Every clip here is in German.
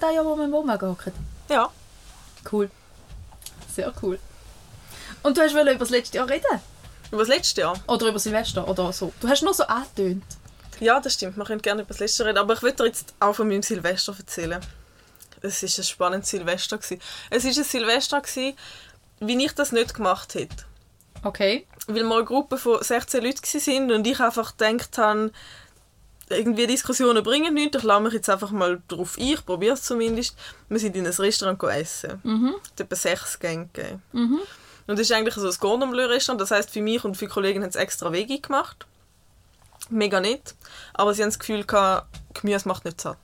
Mal das Jahr, wo wir im Wohnwagen hocken. Ja. Cool. Sehr cool. Und du hast über das letzte Jahr reden? Über das letzte Jahr? Oder über Silvester oder so. Du hast nur so angetönt. Ja, das stimmt. Wir können gerne über das letzte Jahr reden. Aber ich will dir jetzt auch von meinem Silvester erzählen. Es war ein spannendes Silvester. Gewesen. Es war ein Silvester, gewesen, wie ich das nicht gemacht hätte. Okay. Weil wir eine Gruppe von 16 Leuten waren und ich einfach gedacht habe, irgendwie Diskussionen bringen nichts, ich lasse mich jetzt einfach mal darauf ein, ich probiere es zumindest. Wir sind in ein Restaurant essen. Mhm. Es hat etwa sechs Gänge gegeben. Mhm. Und es ist eigentlich so ein Cordon Bleu Restaurant, das heisst für mich und für die Kollegen haben es extra Wege gemacht. Mega nett. Aber sie haben das Gefühl gehabt, Gemüse macht nicht satt.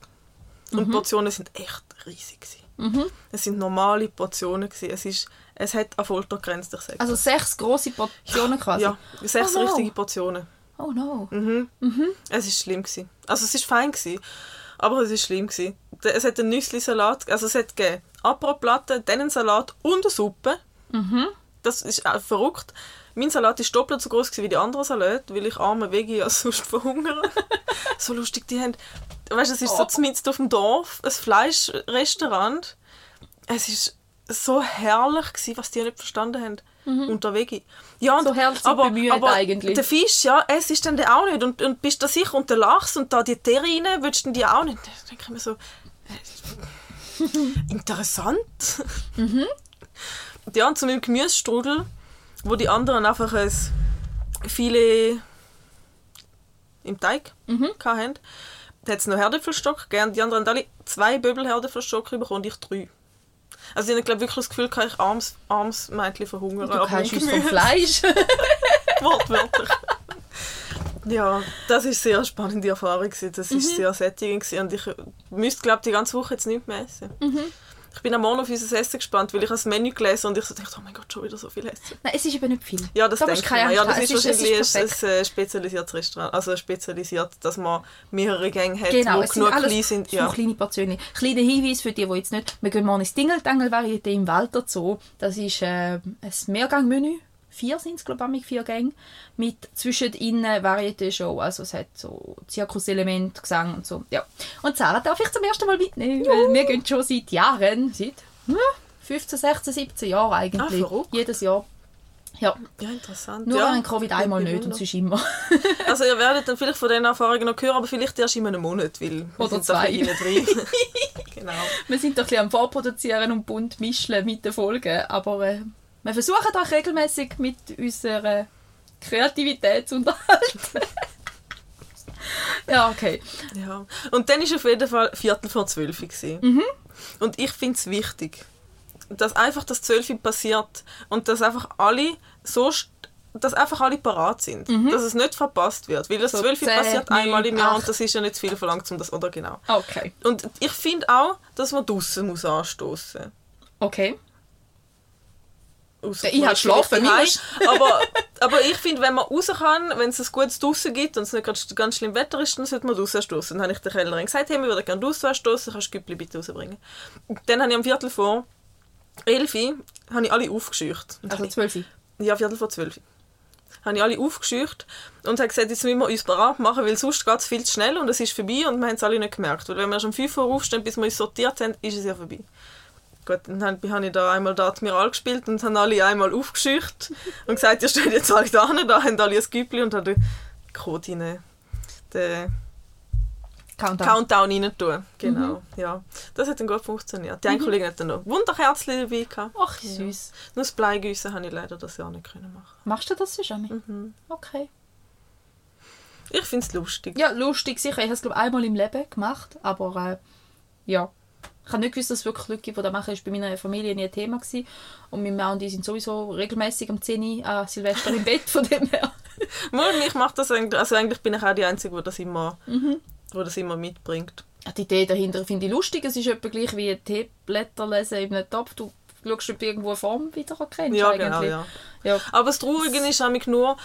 Und die mhm. Portionen sind echt riesig. Mhm. Es sind normale Portionen. Gewesen. Es, ist, es hat eine Foltergrenze, ich Also sechs große Portionen quasi? Ja, sechs no. richtige Portionen. Oh no. Mhm. Mhm. Es war schlimm. Gewesen. Also es war fein, gewesen, aber es war schlimm. Gewesen. Es hat einen Nüssli-Salat, also es hat Apro-Platte, dann einen Salat und eine Suppe. Mhm. Das ist äh, verrückt. Mein Salat ist doppelt so groß wie die anderen Salate, weil ich arme Veggie als sonst verhungere. so lustig, die haben... Weißt du, es ist oh. so mitten auf dem Dorf, ein Fleischrestaurant. Es ist so herrlich gewesen, was die nicht verstanden haben. Mhm. unter Veggie. Ja, und, so herrlich aber, eigentlich. der Fisch, ja, es ist dann auch nicht. Und, und bist du sicher, und der Lachs und da die Terrine, würdest du die auch nicht? Da denke ich mir so, äh, interessant. Mhm. Ja, und zu meinem Gemüsestrudel wo die anderen einfach ein viele im Teig mhm. hatten. Da hat es noch Herdäpfelstock gegeben. Die anderen haben alle zwei Böbel Herdäpfelstock bekommen und ich drei. Also ich habe wirklich das Gefühl, dass ich armes, armes Mädchen verhungern. Du kannst uns vom Fleisch. Wortwörtlich. ja, das war eine sehr spannende Erfahrung. Das war mhm. sehr sättigend. Und ich müsste, glaube die ganze Woche jetzt nicht mehr essen. Mhm. Ich bin am Morgen auf unser Essen gespannt, weil ich das Menü gelesen und ich so dachte, oh mein Gott, schon wieder so viel Essen. Nein, es ist eben nicht viel. Ja, das da denke ich mir. Ja, das ist, ist wahrscheinlich ist ein, ein, spezialisiertes Restaurant. Also spezialisiert, dass man mehrere Gänge hat, genau, die genug klein sind. Ja, kleine Portionen. Kleiner Hinweis für die, die jetzt nicht... Wir gehen morgen ins Dingeltangel-Varieté im Walter Zoo. Das ist äh, ein Mehrgangmenü vier sind es, glaube ich, vier Gänge, mit zwischen innen Varieté-Show, also es hat so Zirkuselement, Gesang und so, ja. Und Sarah darf ich zum ersten Mal mitnehmen, ja. weil wir gehen schon seit Jahren, seit 15, 16, 17 Jahren eigentlich, ah, jedes Jahr. Ja. ja, interessant. Nur ja, während Covid einmal nicht und sonst immer. also ihr werdet dann vielleicht von diesen Erfahrungen noch hören, aber vielleicht erst in einem Monat, weil wir Oder zwei. drin. genau. Wir sind doch ein bisschen am Vorproduzieren und bunt mischen mit den Folgen, aber äh, wir versuchen auch regelmäßig mit unserer Kreativität zu unterhalten. ja, okay. Ja. Und dann war auf jeden Fall Viertel vor zwölf. Mhm. Und ich finde es wichtig, dass einfach das Zwölf passiert und dass einfach alle so dass einfach alle parat sind. Mhm. Dass es nicht verpasst wird. Weil das so 12 passiert einmal im Jahr 8. und das ist ja nicht zu viel verlangt, um das, oder genau. Okay. Und ich finde auch, dass man draußen muss anstoßen. Okay. Ich habe schlafen aber, aber ich finde, wenn man raus kann, wenn es ein gutes draußen gibt und es nicht ganz, ganz schlimm Wetter ist, dann sollte man draußen stoßen. Dann habe ich der Kellnerin gesagt, hey, wir würden gerne draußen stoßen, kannst du Güppli bitte rausbringen. Dann habe ich am Viertel vor elf habe ich alle aufgescheucht. Also zwölf? Ja, Viertel vor zwölf. Habe ich alle aufgescheucht und habe gesagt, jetzt müssen wir uns bereit machen, weil sonst geht es viel zu schnell und es ist vorbei und wir haben es alle nicht gemerkt. Weil wenn wir schon um 5 Uhr aufstehen, bis wir uns sortiert haben, ist es ja vorbei. Gut, dann habe ich da einmal da Admiral gespielt und haben alle einmal aufgeschücht und gesagt, ihr steht jetzt alle da, da haben alle ein Güppli und haben Code rein, den Countdown, Countdown rein tun. Genau, mhm. ja. Das hat dann gut funktioniert. Die mhm. eine Kollegin hat dann noch Wunderherzchen dabei gehabt. Ach, süß. Ja. Nur das Bleigüssen habe ich leider das Jahr nicht können machen. Machst du das schon? Mhm. Okay. Ich finde es lustig. Ja, lustig sicher. Ich habe es glaube einmal im Leben gemacht, aber äh, ja, ich habe nicht gewusst, dass es wirklich Leute gibt, die das machen. Das war bei meiner Familie nie ein Thema. Gewesen. Und meine Mann und die sind sowieso regelmäßig am 10 Uhr an Silvester im Bett, von dem her. ich mache das eigentlich, also eigentlich bin ich auch die Einzige, die das immer, mhm. die das immer mitbringt. Die Idee dahinter finde ich lustig. Es ist etwa gleich wie Teeblätter lesen in einem Topf. Du schaust, ob du irgendwo eine Form wiedererkennst. Ja, genau, ja. ja. Aber das Traurige ist nämlich nur,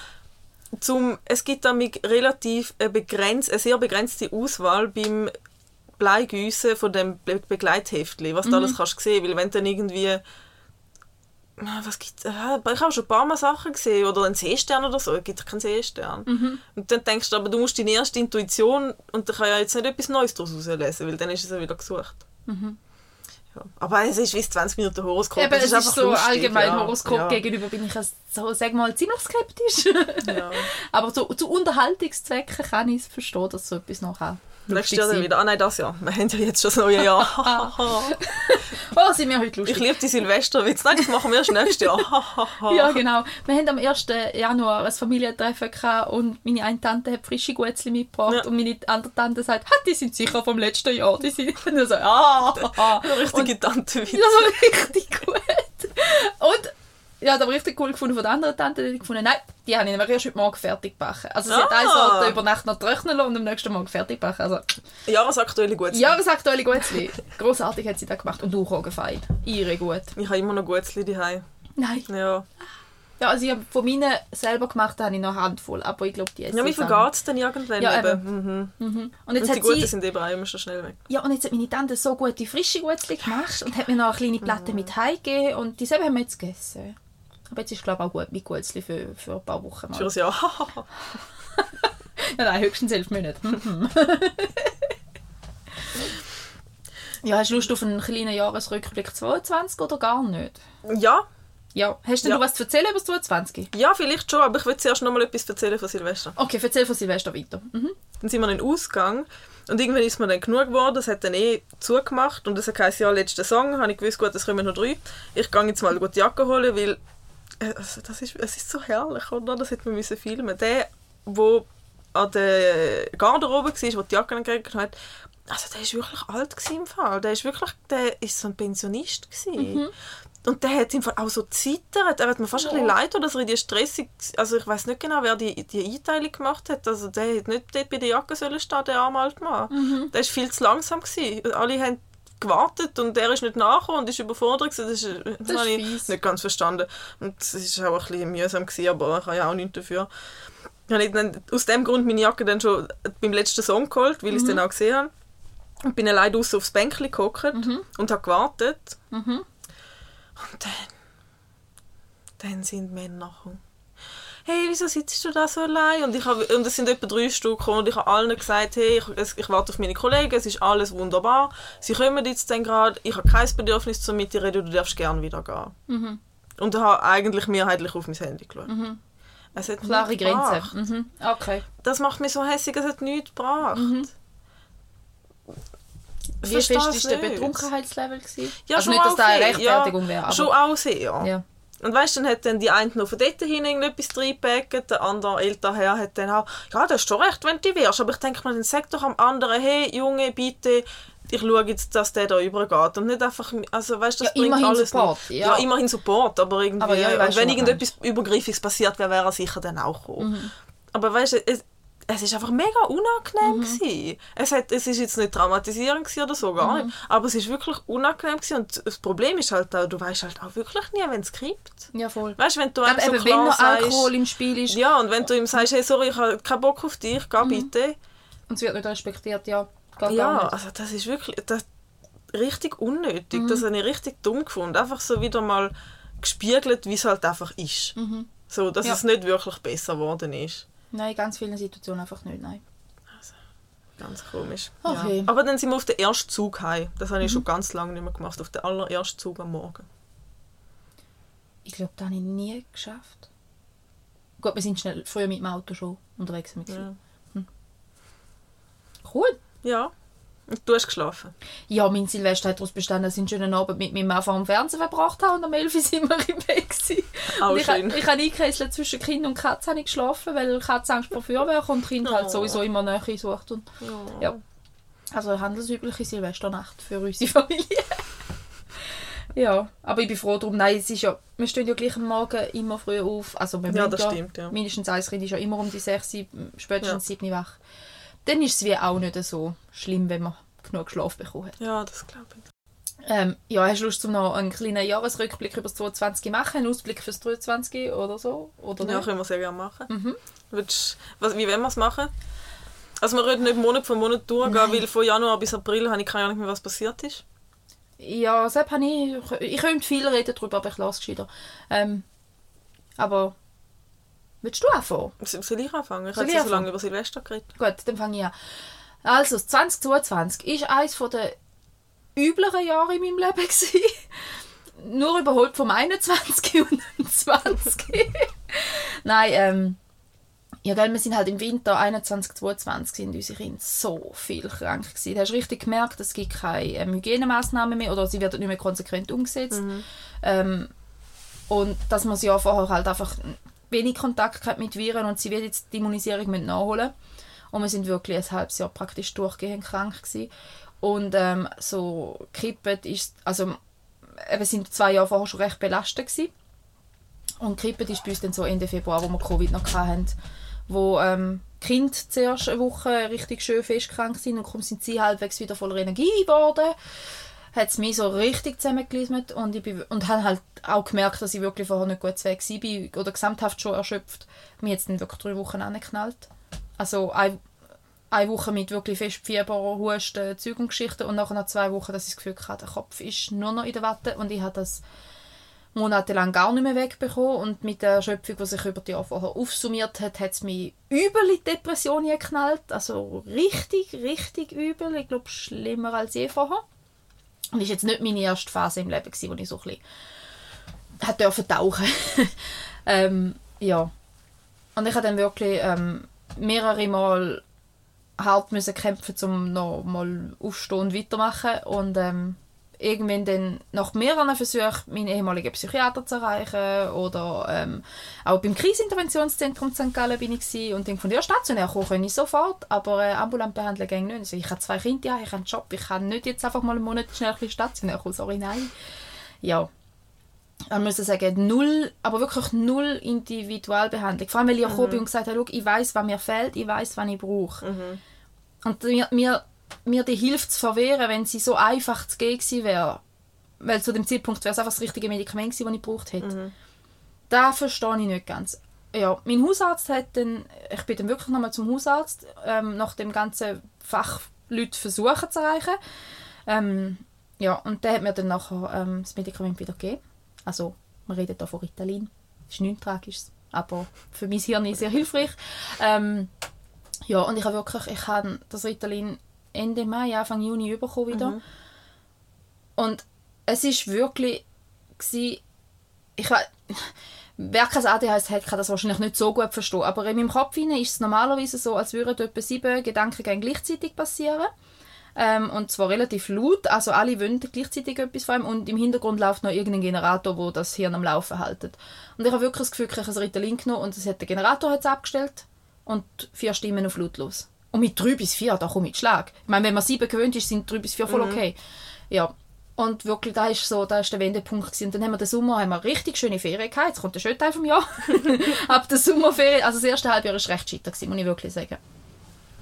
zum, es gibt damit relativ eine, begrenzt, eine sehr begrenzte Auswahl beim Bleigüsse von dem Be Begleitheftli, was mhm. du alles kannst sehen, weil wenn dann irgendwie Was gibt's? Ich habe schon ein paar Mal Sachen gesehen. Oder einen Seestern oder so. Es gibt keinen Seestern. Mhm. Und dann denkst du, aber du musst deine erste Intuition und da kann ja jetzt nicht etwas Neues daraus herauslesen, weil dann ist es ja wieder gesucht. Ja. Aber es ist wie das 20 Minuten Horoskop. Eben, es ist einfach so lustig, allgemein ja. Horoskop ja. gegenüber bin ich so, sag mal, ziemlich skeptisch. Aber zu, zu Unterhaltungszwecken kann ich es verstehen, dass so etwas noch auch Nächstes Jahr dann wieder. Ah nein, das Jahr. Wir haben ja jetzt schon das neue Jahr. Oh, sind wir heute ich lustig. liebe die Silvesterwitze. Nein, das machen wir erst nächstes Jahr. Ja, genau. Wir haben am 1. Januar ein Familientreffen gehabt und meine eine Tante hat frische Guetzli mitgebracht Ja. und meine andere Tante sagt, ha, die sind sicher vom letzten Jahr. Die sind ich so, ah, Richtige Tante Das war richtig gut. Und ja, das habe ich richtig cool gefunden von der anderen Tante. Die hat gefunden, nein, die habe ich nämlich erst heute Morgen fertig gebacken. Also sie hat Ah. eine Sorte über Nacht noch trocknen lassen und am nächsten Morgen fertig gebacken. Also, Jahresaktuelle Gutzli. ja, was sagt Oli Guetzli? Grossartig hat sie das gemacht. Und du Rogenfein. Ihre gut. Ich habe immer noch Gutzli daheim. Nein. Ja. Ja, also ich habe von meinen selber gemacht, habe ich noch eine Handvoll. Aber ich glaube, die essen Ja, wie auch vergeht es denn irgendwann Ja, eben? Mhm. nicht. Und jetzt Und die hat Guten sie... sind eben auch immer schon schnell weg. Ja, und jetzt hat meine Tante so gute frische Guetzli gemacht und hat mir noch eine kleine Platte mit heimgegeben und die selber haben wir jetzt gegessen. Aber jetzt ist glaube ich auch gut mit Guetzli für, für ein paar Wochen. Für Mal. ein Jahr. Ja, nein, höchstens elf Monate. Mhm. ja, hast du Lust auf einen kleinen Jahresrückblick 22 oder gar nicht? ja, Ja, hast denn Ja. du was zu erzählen über das 22? ja, vielleicht schon, aber ich will zuerst noch mal etwas erzählen von Silvester. Okay, erzähl von Silvester weiter. Mhm. Dann sind wir in den Ausgang und irgendwann ist mir dann genug geworden, es hat dann eh zugemacht und es hat geheißen, ja, letzter Song, habe ich gewusst, gut, es kommen noch drei. Ich gehe jetzt mal gut die Jacke holen, weil also das ist, es ist so herrlich, oder? Das hätte man müssen filmen. Der, wo an der Garderobe war, wo die Jacke gekriegt hat, also der ist wirklich alt im Fall. Der ist wirklich, der ist so ein Pensionist gewesen. Und der hat im Fall auch so zittert. Er hat mir fast ein bisschen leid, dass er in die stressig, also ich weiß nicht genau, wer die, die Einteilung gemacht hat. Also der hat nicht dort bei der Jacke sollen stehen, der arme alte Mann. Der ist viel zu langsam gewesen. Alle haben gewartet und er ist nicht nachgekommen und ist überfordert gewesen. Das, ist, das, ist habe ich fies. nicht ganz verstanden. Und es war auch ein bisschen mühsam gewesen, aber ich habe ja auch nichts dafür. Ich habe dann aus dem Grund meine Jacke dann schon beim letzten Song geholt, weil ich es dann auch gesehen habe. Und bin allein draussen aufs Bänkchen gehockt und habe gewartet. Mhm. Und dann, dann sind Männer nachher. Hey, wieso sitzt du da so allein? Und, ich hab, und es sind etwa drei Stück gekommen und ich habe allen gesagt, hey, ich, ich warte auf meine Kollegen, es ist alles wunderbar. Sie kommen jetzt dann gerade, ich habe kein Bedürfnis zu mit dir reden, du darfst gerne wieder gehen. Mhm. Und habe eigentlich mehrheitlich auf mein Handy geschaut. Es hat Klare. Grenzen. Mhm. Okay. Das macht mich so hässlich, es hat nichts gebracht. Ich Wie fest es war der. Betrunkenheitslevel? gewesen? Ja, also schon nicht, dass das eine Rechtfertigung ja. wäre, aber... Schon auch sehr. Ja. Und weißt du, dann hat dann die eine noch von dort hin irgendetwas reingepackt, der andere ältere Herr hat dann auch, ja, das ist schon recht, wenn du die wärst, aber ich denke mir, dann sag doch am anderen, hey, Junge, bitte, ich schaue jetzt, dass der da übergeht und nicht einfach, also weißt du, das Ja, bringt alles Support, nicht. ja. Ja. immerhin Support, aber irgendwie, Aber ja, schon, wenn irgendetwas Übergriffiges passiert wäre, wäre er sicher dann auch gekommen. Mhm. Aber weißt du, es, ist einfach mega unangenehm Mhm. gewesen. Es, hat, es ist jetzt nicht traumatisierend oder so, gar Mhm. nicht. Aber es ist wirklich unangenehm gewesen. und das Problem ist halt auch, du weißt halt auch wirklich nie, wenn es kippt. ja, voll. Weißt du, wenn du einem so eben, wenn noch Alkohol im Spiel ist ja, und wenn du ihm sagst, hey, sorry, ich habe keinen Bock auf dich, geh bitte. und es wird nicht respektiert, ja, geht Ja, also das ist wirklich das, richtig unnötig. Das habe ich richtig dumm gefunden. Einfach so wieder mal gespiegelt, wie es halt einfach ist. So, dass Ja. es nicht wirklich besser geworden ist. Nein, in ganz vielen Situationen einfach nicht, nein. Ganz komisch. Okay. Ja. Aber dann sind wir auf den ersten Zug heim. Das habe ich schon ganz lange nicht mehr gemacht. Auf den allerersten Zug am Morgen. Ich glaube, das habe ich nie geschafft. Gut, wir sind schnell früher mit dem Auto schon unterwegs. Mit Ja. Cool. ja. Und du hast geschlafen. Ja, mein Silvester hat daraus bestanden, dass ich einen schönen Abend mit meinem Mann vor dem Fernsehen verbracht habe und am 11 Uhr sind wir im Bett. gewesen. Auch ich, schön. ich habe eingekesselt zwischen Kind und Katze habe ich geschlafen, weil Katze Angst vor Feuerwerk und Kind Oh. halt sowieso immer Nähe sucht. Und, Ja. ja. Also eine handelsübliche Silvesternacht für unsere Familie. ja, aber ich bin froh darum. Nein, es ist ja, wir stehen ja gleich am Morgen immer früh auf. Also wir Ja, das stimmt, ja. Mindestens eins Kind ist ja immer um die 6, spätestens 7 wach. Dann ist es wie auch nicht so schlimm, wenn man genug Schlaf bekommen hat. Ja, das glaube ich. Ähm, ja, hast du Lust, um noch einen kleinen Jahresrückblick über das 22 machen? Einen Ausblick fürs 23 oder so? Oder Ja, nicht? können wir sehr gerne machen. Mhm. Willst, was, wie wollen wir es machen? Also wir reden nicht Monat für Monat durchgehen, Nein. weil von Januar bis April habe ich keine Ahnung mehr, was passiert ist. Ja, Sepp habe ich... Ich könnte viel reden darüber, aber ich lasse es. Ähm, aber... Willst du anfangen? Soll ich anfangen? Ich habe so lange über Silvester geredet. Gut, dann fange ich an. Also, das 2022 ist eines der übleren Jahre in meinem Leben. Gewesen. Nur überholt vom 21 und dem 20. Nein, ähm, ja, gell, wir sind halt im Winter 21, 22 sind unsere Kinder so viel krank gewesen. Du hast richtig gemerkt, es gibt keine ähm, Hygienemaßnahmen mehr oder sie werden nicht mehr konsequent umgesetzt. Ähm, und dass man das Jahr vorher halt einfach wenig Kontakt gehabt mit Viren und sie wird jetzt die Immunisierung müssen nachholen und wir sind wirklich ein halbes Jahr praktisch durchgehend krank gewesen. und ähm, so Krippet ist also eben sind zwei Jahre vorher schon recht belastet gewesen. und Krippet ist bei uns dann so Ende Februar, wo wir Covid noch hatten, wo ähm, Kinder zuerst eine Woche richtig schön festkrank sind und kaum sind sie halbwegs wieder voller Energie geworden hat es mich so richtig zusammengelismet und ich und habe halt auch gemerkt, dass ich wirklich vorher nicht gut weg war oder gesamthaft schon erschöpft. Mir jetzt dann wirklich drei Wochen angeknallt. Also ein, eine Woche mit wirklich fest Fieber, Husten, Zeug und Geschichten nachher nach zwei Wochen, dass ich das Gefühl hatte, der Kopf ist nur noch in der Watte und ich habe das monatelang gar nicht mehr wegbekommen und mit der Erschöpfung, die sich über die Jahre vorher aufsummiert hat, hat es mich übel in die Depression geknallt. Also richtig, richtig übel. Ich glaube, schlimmer als je vorher. Das war jetzt nicht meine erste Phase im Leben, gewesen, wo ich so ein bisschen hat dürfen tauchen. ähm, ja. Und ich habe dann wirklich ähm, mehrere Mal hart müssen kämpfen, um noch mal aufstehen und weitermachen. Und ähm, irgendwann dann nach mehreren Versuchen meinen ehemaligen Psychiater zu erreichen oder ähm, auch beim Kriseninterventionszentrum St. Gallen bin ich gewesen. und dann von der stationär kommen kann ich sofort, aber äh, ambulant behandeln ging nicht. Also ich habe zwei Kinder, ich habe einen Job, ich kann nicht jetzt einfach mal einen Monat schnell ein bisschen stationär kommen, sorry, nein. Ja, man muss sagen, null, aber wirklich null Individualbehandlung. Vor allem, weil ich gekommen bin und gesagt habe, «Schau, ich weiß, was mir fehlt, ich weiß, was ich brauche. Und mir, mir, mir die Hilfe zu verwehren, wenn sie so einfach zu gehen wäre, weil zu dem Zeitpunkt wäre es einfach das richtige Medikament gewesen, das ich gebraucht hätte. Da verstehe ich nicht ganz. Ja, mein Hausarzt hat dann, ich bin dann wirklich nochmal zum Hausarzt, ähm, nach dem ganzen Fachleute versuchen zu erreichen. Ähm, ja, und der hat mir dann nachher ähm, das Medikament wieder gegeben. Also, wir reden hier von Ritalin. Das ist nichts Tragisches, aber für mein Hirn sehr hilfreich. Ähm, ja, und ich habe wirklich, ich habe das Ritalin Ende Mai, Anfang Juni bekommen wieder. Und es ist wirklich, gewesen, ich weiß, wer kein ADHS hat, kann das wahrscheinlich nicht so gut verstehen, aber in meinem Kopf ist es normalerweise so, als würden etwa sieben Gedankengänge gleichzeitig passieren. Ähm, und zwar relativ laut, also alle wollen gleichzeitig etwas von einem und im Hintergrund läuft noch irgendein Generator, wo das Hirn am Laufen hält. Und ich habe wirklich das Gefühl, ich habe ein Ritalin genommen und es hat der Generator hat's abgestellt und vier Stimmen auf lautlos. Und mit drei bis vier, da komme ich Schlag. Ich meine, wenn man sieben gewöhnt ist, sind drei bis vier voll okay. Ja. Und wirklich, da ist so, da ist der Wendepunkt gewesen. Und dann haben wir den Sommer, haben wir richtig schöne Ferien gehabt. Jetzt kommt der schöne Teil vom Jahr. Ab der Sommerferien, also das erste Halbjahr war recht scheiter gewesen, muss ich wirklich sagen.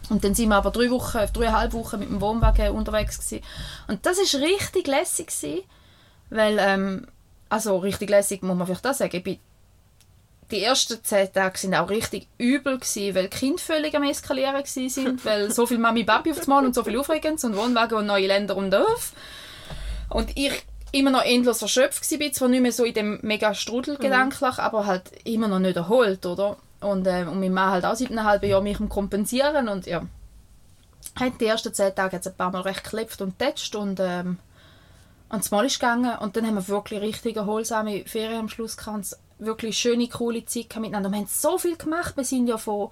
Und dann sind wir aber drei Wochen, dreieinhalb Wochen mit dem Wohnwagen unterwegs gewesen. Und das ist richtig lässig gewesen, weil, ähm, also richtig lässig muss man vielleicht auch sagen, ich bin die ersten zehn Tage sind auch richtig übel gewesen, weil die Kinder völlig am eskalieren sind, weil so viel Mami Papi auf Mal und so viel Aufregendes und Wohnwagen und neue Länder und Dörf. Und ich immer noch endlos erschöpft bin, zwar nicht mehr so in dem mega Strudel gedanklich, aber halt immer noch nicht erholt, oder? Und, äh, und mein Mann halt auch seit einem halben Jahr mich am kompensieren und ja. Hat die ersten zehn Tage hat's ein paar Mal recht geklebt und tätscht und ähm, und das Mal ist gegangen und dann haben wir wirklich richtig erholsame Ferien am Schluss gehabt. Wirklich schöne, coole Zeit miteinander. Wir haben so viel gemacht. Wir sind ja von,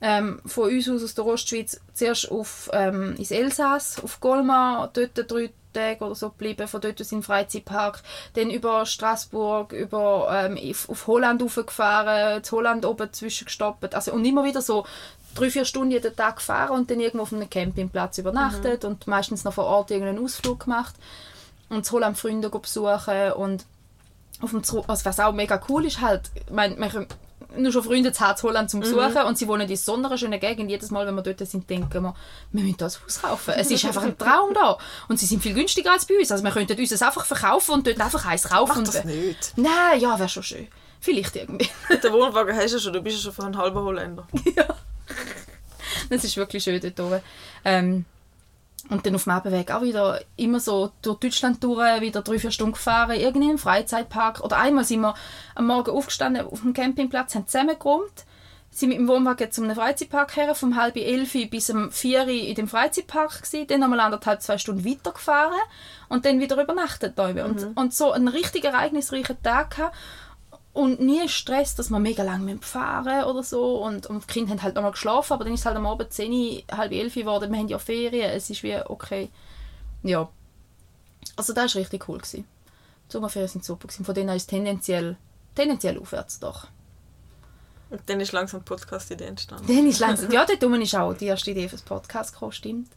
ähm, von uns aus, aus der Ostschweiz, zuerst auf, ähm, ins Elsass, auf Golmar, dort drei Tage oder so geblieben, von dort aus in den Freizeitpark, dann über Straßburg, über, ähm, auf, Holland raufgefahren, zu Holland oben zwischengestoppt, also und immer wieder so drei, vier Stunden jeden Tag gefahren und dann irgendwo auf einem Campingplatz übernachtet und meistens noch vor Ort irgendeinen Ausflug gemacht und zu Holland Freunde besuchen und auf dem also was auch mega cool ist halt, meine, wir können nur schon Freunde zu Harz Holland zum Besuchen und sie wohnen in so einer schönen Gegend. Jedes Mal, wenn wir dort sind, denken wir, wir müssen das Haus kaufen. Es ist einfach ein Traum da. Und sie sind viel günstiger als bei uns. Also wir könnten uns das einfach verkaufen und dort einfach eins kaufen. Mach das nicht. Nein, ja, wäre schon schön. Vielleicht irgendwie. Den Wohnwagen hast du schon, du bist ja schon von einem halben Holländer. Das ist wirklich schön dort oben. Ähm, Und dann auf dem Abendweg auch wieder immer so durch Deutschland durch, wieder drei, vier Stunden gefahren, irgendwie im Freizeitpark. Oder einmal sind wir am Morgen aufgestanden auf dem Campingplatz, haben zusammengeräumt, sind mit dem Wohnwagen zum Freizeitpark her, vom halb elf bis um vier in dem Freizeitpark gewesen, dann nochmal anderthalb, zwei Stunden weitergefahren und dann wieder übernachtet. Da. Und, und so einen richtig ereignisreichen Tag gehabt und nie Stress, dass wir mega lange fahren oder so und, und die Kinder haben halt nochmal geschlafen, aber dann ist es halt am Abend 10, halb 11 geworden, wir haben ja Ferien, es ist wie okay. Ja. Also das war richtig cool. Gewesen. Die Sommerferien sind super gewesen. von denen ist es tendenziell, tendenziell aufwärts doch. Und dann ist langsam die Podcast-Idee entstanden. Dann ist langsam, ja, dort ist auch die erste Idee für das Podcast gekommen, stimmt.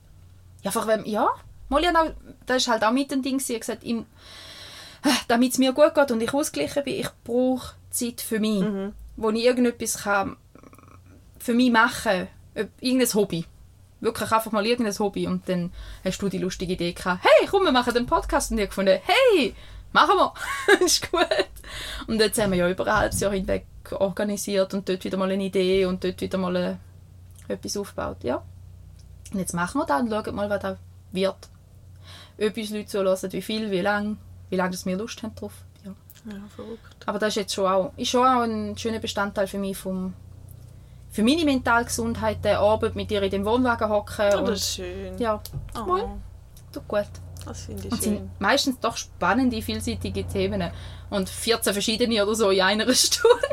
Ja, einfach wenn, ja, Molly hat auch, das war halt auch mit dem Ding, sie hat gesagt, im, damit es mir gut geht und ich ausgeglichen bin, ich brauche Zeit für mich, mhm. wo ich irgendetwas kann für mich machen kann, irgendein Hobby. Wirklich einfach mal irgendein Hobby und dann hast du die lustige Idee gehabt, hey, komm, wir machen den Podcast und ich gefunden, hey, machen wir, ist gut. Und jetzt haben wir ja über ein halbes Jahr hinweg organisiert und dort wieder mal eine Idee und dort wieder mal eine, etwas aufgebaut, ja. Und jetzt machen wir das und schauen mal, was da wird. Ob uns Leute zuhören, wie viel, wie lange wie lange wir Lust haben drauf. Ja. ja, verrückt. Aber das ist jetzt schon auch, ist schon auch ein schöner Bestandteil für mich vom für meine mentale Gesundheit, der Abend mit dir in dem Wohnwagen hocken. Oh, das ist schön. Ja, oh. mal, tut gut. Das finde ich und schön. sind meistens doch spannende, vielseitige Themen. Und 14 verschiedene oder so in einer Stunde.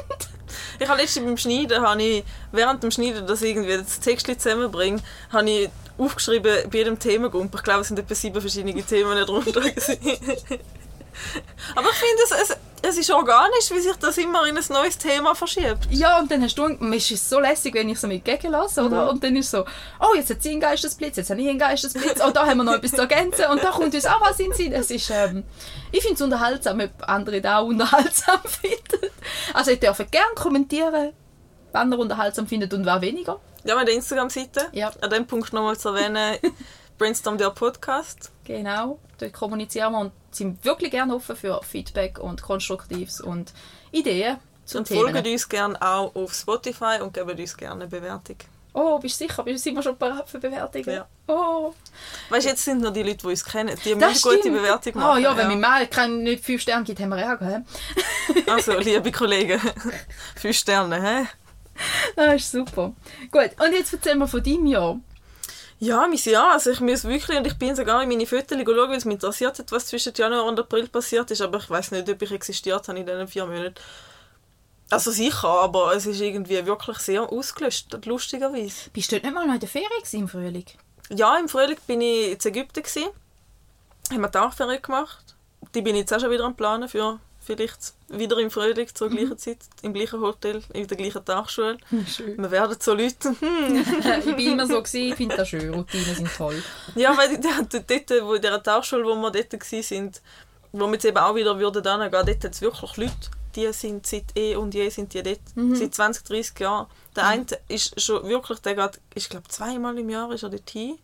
Ich habe letztens beim Schneiden, habe ich, während dem Schneiden das irgendwie das Text zusammenbringen, habe ich aufgeschrieben bei jedem Themengump. Ich glaube, es sind etwa sieben verschiedene Themen drunter. Aber ich finde, es, es, es ist organisch, wie sich das immer in ein neues Thema verschiebt. Ja, und dann hast du, es ist so lässig, wenn ich so mit lasse, oder? Mhm. Und dann ist so, oh, jetzt hat sie einen Geistesblitz, jetzt habe ich einen Geistesblitz, oh, da haben wir noch etwas zu ergänzen und da kommt uns auch was in Sinn. Es ist, ähm, ich finde es unterhaltsam, ob andere auch unterhaltsam finden. Also ich darf gerne kommentieren, wann ihr unterhaltsam findet und wer weniger. Ja, meine Instagram-Seite. Ja. An dem Punkt nochmal zu erwähnen, Brainstorm der Podcast. Genau, dort kommunizieren wir und sind wirklich gerne offen für Feedback und Konstruktives und Ideen zu und Themen. folgt uns gerne auch auf Spotify und gebt uns gerne eine Bewertung. Oh, bist du sicher? Sind wir schon bereit für Bewertungen? Ja. Oh. Weißt du, jetzt sind nur die Leute, die uns kennen, die müssen gute Bewertung machen. Oh ja, wenn ja. mein Mann nicht fünf Sterne gibt, haben wir Ärger. also, liebe Kollegen, fünf Sterne, hä? Das ist super. Gut, und jetzt erzähl mal von deinem Jahr. Ja, mein Jahr. Also ich muss wirklich, und ich bin sogar in meine Fotos schauen, weil es mich interessiert hat, was zwischen Januar und April passiert ist, aber ich weiß nicht, ob ich existiert habe in diesen vier Monaten. Also sicher, aber es ist irgendwie wirklich sehr ausgelöscht, lustigerweise. Bist du dort nicht mal noch in der Ferien im Frühling? Ja, im Frühling bin ich in Ägypten. Gewesen. Haben wir Tagferien gemacht. Die bin ich jetzt auch schon wieder am Planen für vielleicht wieder im Frühling zur mhm. gleichen Zeit, im gleichen Hotel, in der gleichen Tagschule. Schön. Wir werden so Leute. ich bin immer so, gewesen, ich finde das schön, Routinen sind toll. ja, weil dort, wo in der Tagschule, wo wir dort waren, wo wir jetzt eben auch wieder würden gehen, dort hat es wirklich Leute, die sind seit eh und je sind die dort, mhm. seit 20, 30 Jahren. Der mhm. eine ist schon wirklich, der geht, ich glaube zweimal im Jahr ist er dort hin.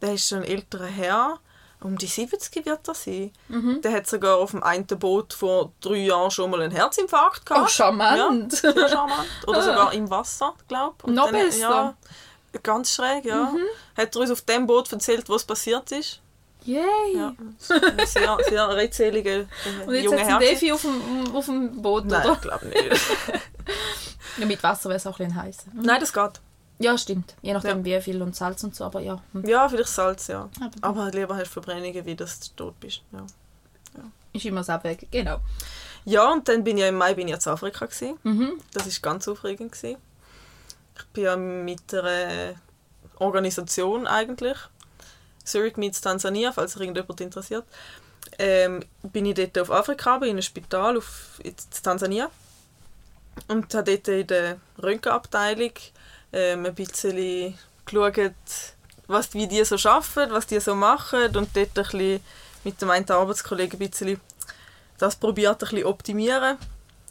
Der ist schon ein älterer Herr um die 70 wird er sein. Mhm. Der hat sogar auf dem einen Boot vor drei Jahren schon mal einen Herzinfarkt gehabt. Oh, charmant. Ja, charmant. Oder sogar im Wasser, glaube ich. Noch besser. Ja, ganz schräg, ja. Mhm. Hat er uns auf dem Boot erzählt, was passiert ist. Yay! Ja, sehr, sehr redseliger äh, Und jetzt junger Herr. Defi auf dem, auf dem Boot, Nein, oder? ich glaube nicht. ja, mit Wasser wäre es auch ein bisschen heiß. Nein, das geht. Ja, stimmt. Je nachdem, ja. wie viel und Salz und so, aber ja. Hm. Ja, vielleicht Salz, ja. Aber, aber lieber hast du Verbrennungen, wie dass du tot bist. Ja. ja. Ist immer das Abwägen, genau. Ja, und dann bin ich im Mai bin ich in Afrika. Mhm. Das war ganz aufregend. Gewesen. Ich bin ja mit einer Organisation eigentlich, Zurich meets Tansania, falls sich irgendjemand interessiert, ähm, bin ich dort auf Afrika, in einem Spital auf, in Tansania und habe dort in der Röntgenabteilung ähm, ein bisschen geschaut, was, wie die so arbeiten, was die so machen und dort ein bisschen mit dem einen Arbeitskollegen ein bisschen das probiert ein bisschen optimieren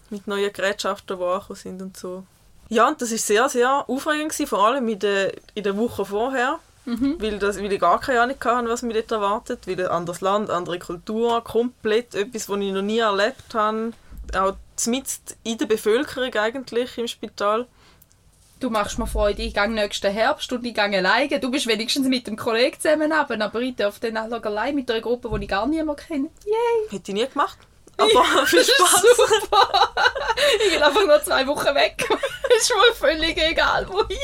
mit neuen Gerätschaften, die angekommen sind und so. Ja, und das war sehr, sehr aufregend, gewesen, vor allem in der, in der Woche vorher, mhm. weil, das, weil ich gar keine Ahnung hatte, was mich dort erwartet, weil ein anderes Land, andere Kultur, komplett etwas, was ich noch nie erlebt habe, auch mitten in der Bevölkerung eigentlich im Spital du machst mir Freude, ich gehe nächsten Herbst und ich gehe alleine. Du bist wenigstens mit dem Kollegen zusammen aber ich darf dann auch allein mit einer Gruppe, die ich gar mehr kenne. Yay! Hätte ich nie gemacht. Aber viel Spaß. Super! ich gehe einfach nur zwei Wochen weg. ist mir völlig egal, wohin.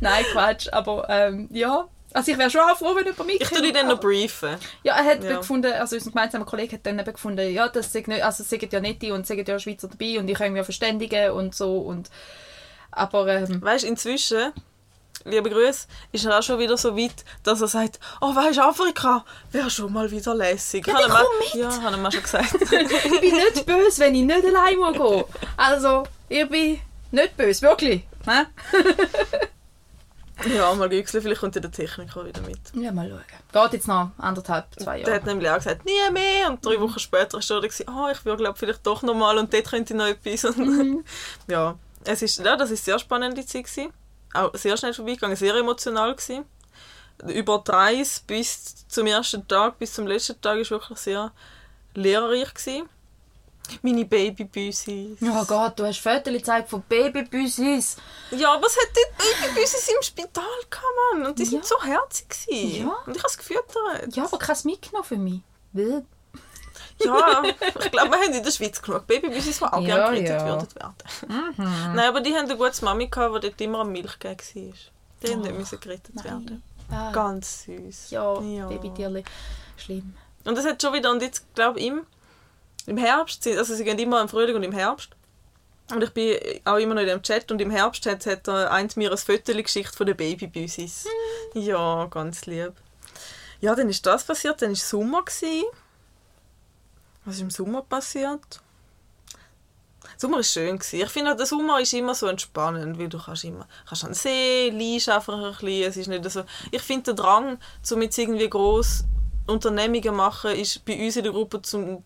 Nein, Quatsch, aber ähm, ja. Also ich wäre schon auch froh, wenn jemand Ich tue dich dann noch briefen. Ja, er hat Ja. gefunden, also unser gemeinsamer Kollege hat dann eben gefunden, ja, das sind nicht, also sind ja nette und sind ja Schweizer dabei und ich kann mich ja verständigen und so und aber ähm, Weißt du, inzwischen, liebe Grüße, ist er auch schon wieder so weit, dass er sagt, oh, weißt du, Afrika wäre schon mal wieder lässig. Ja, ich komm mit. Ja, habe ich mal schon gesagt. ich bin nicht böse, wenn ich nicht allein muss gehen. Also, ich bin nicht böse, wirklich. Ne? ja, mal güchseln, vielleicht kommt ja der Techniker wieder mit. Ja, mal schauen. Geht jetzt noch anderthalb, zwei Der Jahre. hat nämlich auch gesagt, nie mehr. Und drei Wochen später ist er da, oh, ich würde glaube vielleicht doch noch mal und dort könnte ich noch etwas. Mhm. ja, es ist, ja, das ist sehr spannende Zeit gewesen. Auch sehr schnell vorbeigegangen, sehr emotional gewesen. Über drei bis zum ersten Tag, bis zum letzten Tag ist wirklich sehr lehrreich gewesen. Meine Babybüsis. Oh Gott, du hast Fotos gezeigt von Babybüsis. Ja, aber es hat dort Babybüsis im Spital gehabt, Mann. Und die sind Ja. so herzig gewesen. Ja. Und ich habe es gefüttert. Ja, aber keins mitgenommen für mich. Bäh. Ja, ich glaube, wir haben in der Schweiz genug Babybüsis, die auch Ja, gerne gerettet ja. würden werden. Nein, aber die haben eine gute Mami gehabt, die dort immer am Milch war. Die haben nicht müssen gerettet werden. Ah, Ganz süß. ja, Babytierli. Schlimm. Und das hat schon wieder, und jetzt glaube ich im, im Herbst, also sie gehen immer im Frühling und im Herbst. Und ich bin auch immer noch in dem Chat und im Herbst hat, hat eins mir ein Foto geschickt von den Babybüsis. Ja, ganz lieb. Ja, dann ist das passiert, dann war Sommer. Gewesen. Was ist im Sommer passiert? Der Sommer war schön. Gewesen. Ich finde, der Sommer ist immer so entspannend, weil du kannst immer kannst an den See, liest einfach ein bisschen. Es ist nicht so... Ich finde, der Drang, um jetzt irgendwie gross Unternehmungen machen, ist bei uns in der Gruppe zum,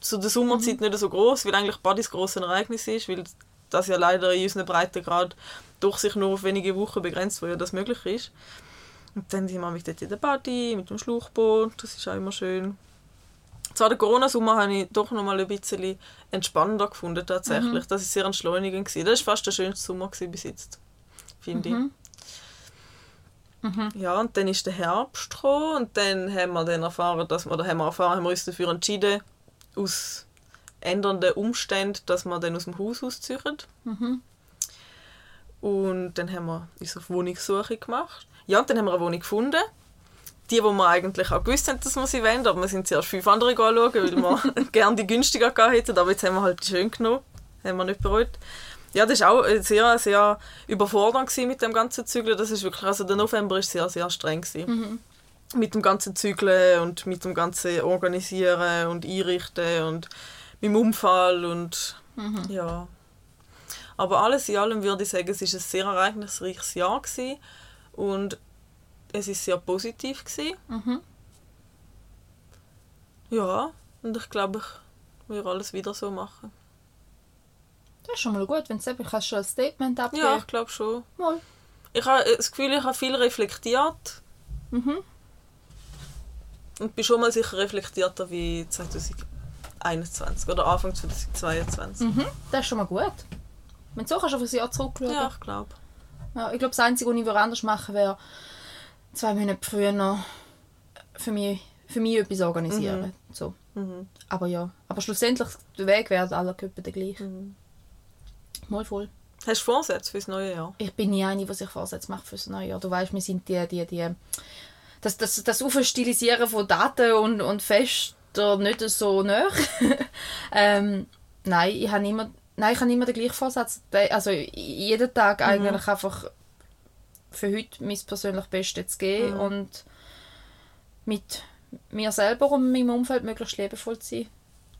zu der Sommerzeit nicht so groß, weil eigentlich Bad das grosse Ereignis ist, weil das ja leider in unseren Breitengrad durch sich nur auf wenige Wochen begrenzt, wo ja das möglich ist. Und dann sind wir mit dort in der Body, mit dem Schlauchboot, das ist auch immer schön. Zwar den Corona-Sommer habe ich doch noch mal ein bisschen entspannender gefunden, tatsächlich. Das ist sehr entschleunigend. Gewesen. Das war fast der schönste Sommer bis jetzt, finde ich. Ja, und dann ist der Herbst gekommen und dann haben wir dann erfahren, dass wir, oder haben wir erfahren, haben wir uns dafür entschieden, aus ändernden Umständen, dass wir dann aus dem Haus ausziehen. Und dann haben wir uns auf Wohnungssuche gemacht. Ja, und dann haben wir eine Wohnung gefunden. Die, wo wir eigentlich auch gewusst haben, dass wir sie wollen, aber wir sind zuerst fünf andere anschauen, weil wir gerne die günstiger gehabt hätten, aber jetzt haben wir halt die schön genommen. Haben wir nicht bereut. Ja, das war auch äh, sehr, sehr überfordernd mit dem ganzen Zügeln. Das ist wirklich, also der November ist sehr, sehr streng gewesen. Mit dem ganzen Zügeln und mit dem ganzen Organisieren und Einrichten und mit dem Unfall und ja. Aber alles in allem würde ich sagen, es war ein sehr ereignisreiches Jahr gewesen und es ist sehr positiv gewesen. Mhm. Ja, und ich glaube, ich würde alles wieder so machen. Das ist schon mal gut, wenn du eben kannst schon ein Statement abgeben Ja, ich glaube schon. Mal. Ich habe das Gefühl, ich habe viel reflektiert Mhm. und bin schon mal sicher reflektierter wie 2021 oder Anfang 2022. Mhm. Das ist schon mal gut. Wenn du so kannst du auf ein Jahr zurückschauen. Ja, ich glaube. Ja, ich glaube, das Einzige, was ich würde anders machen wäre, zwei Monate früher noch für mich, für mich etwas organisieren. So. Mhm. Aber ja, aber schlussendlich, der Weg wäre aller Gruppen der gleiche. Mhm. Mal voll. Hast du Vorsätze fürs neue Jahr? Ich bin nie eine, die sich Vorsätze macht fürs neue Jahr. Du weißt, wir sind die, die, die das, das, das Aufstilisieren von Daten und, und Festen nicht so nah. ähm, nein, ich habe immer, nein, ich habe immer den gleichen Vorsatz. Also jeden Tag eigentlich einfach für heute mein persönlich Bestes zu geben und mit mir selber und meinem Umfeld möglichst liebevoll zu sein.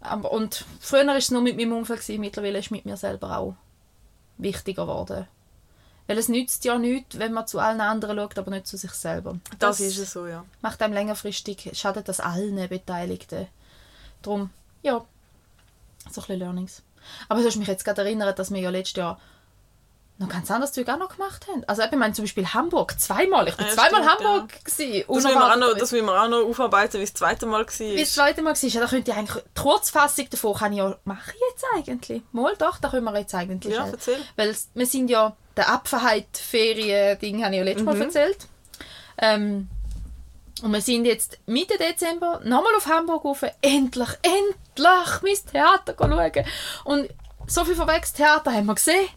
Aber, und früher war es nur mit meinem Umfeld, gewesen, mittlerweile ist es mit mir selber auch wichtiger geworden. Weil es nützt ja nichts, wenn man zu allen anderen schaut, aber nicht zu sich selber. Das, ist es so, ja. macht einem längerfristig, schadet das allen Beteiligten. Darum, ja, so ein bisschen Learnings. Aber du hast mich jetzt gerade erinnert, dass wir ja letztes Jahr noch ganz anderes Zeug auch noch gemacht haben. Also ich meine zum Beispiel Hamburg, zweimal. Ich Ah, ja, zweimal stimmt, Hamburg gewesen. Das müssen, wir auch noch, das müssen wir auch noch aufarbeiten, wie es das zweite Mal war. Wie das zweite Mal war, ja, da könnte ich eigentlich, die Kurzfassung davon kann ich ja, mache ich jetzt eigentlich? Mal doch, da können wir jetzt eigentlich Ja, schnell. erzähl. Weil wir sind ja der Apfenheit-Ferien-Ding habe ich ja letztes Mal erzählt. Ähm, und wir sind jetzt Mitte Dezember nochmal auf Hamburg rauf. Endlich, endlich mein Theater schauen. Und so viel vorweg, das Theater haben wir gesehen.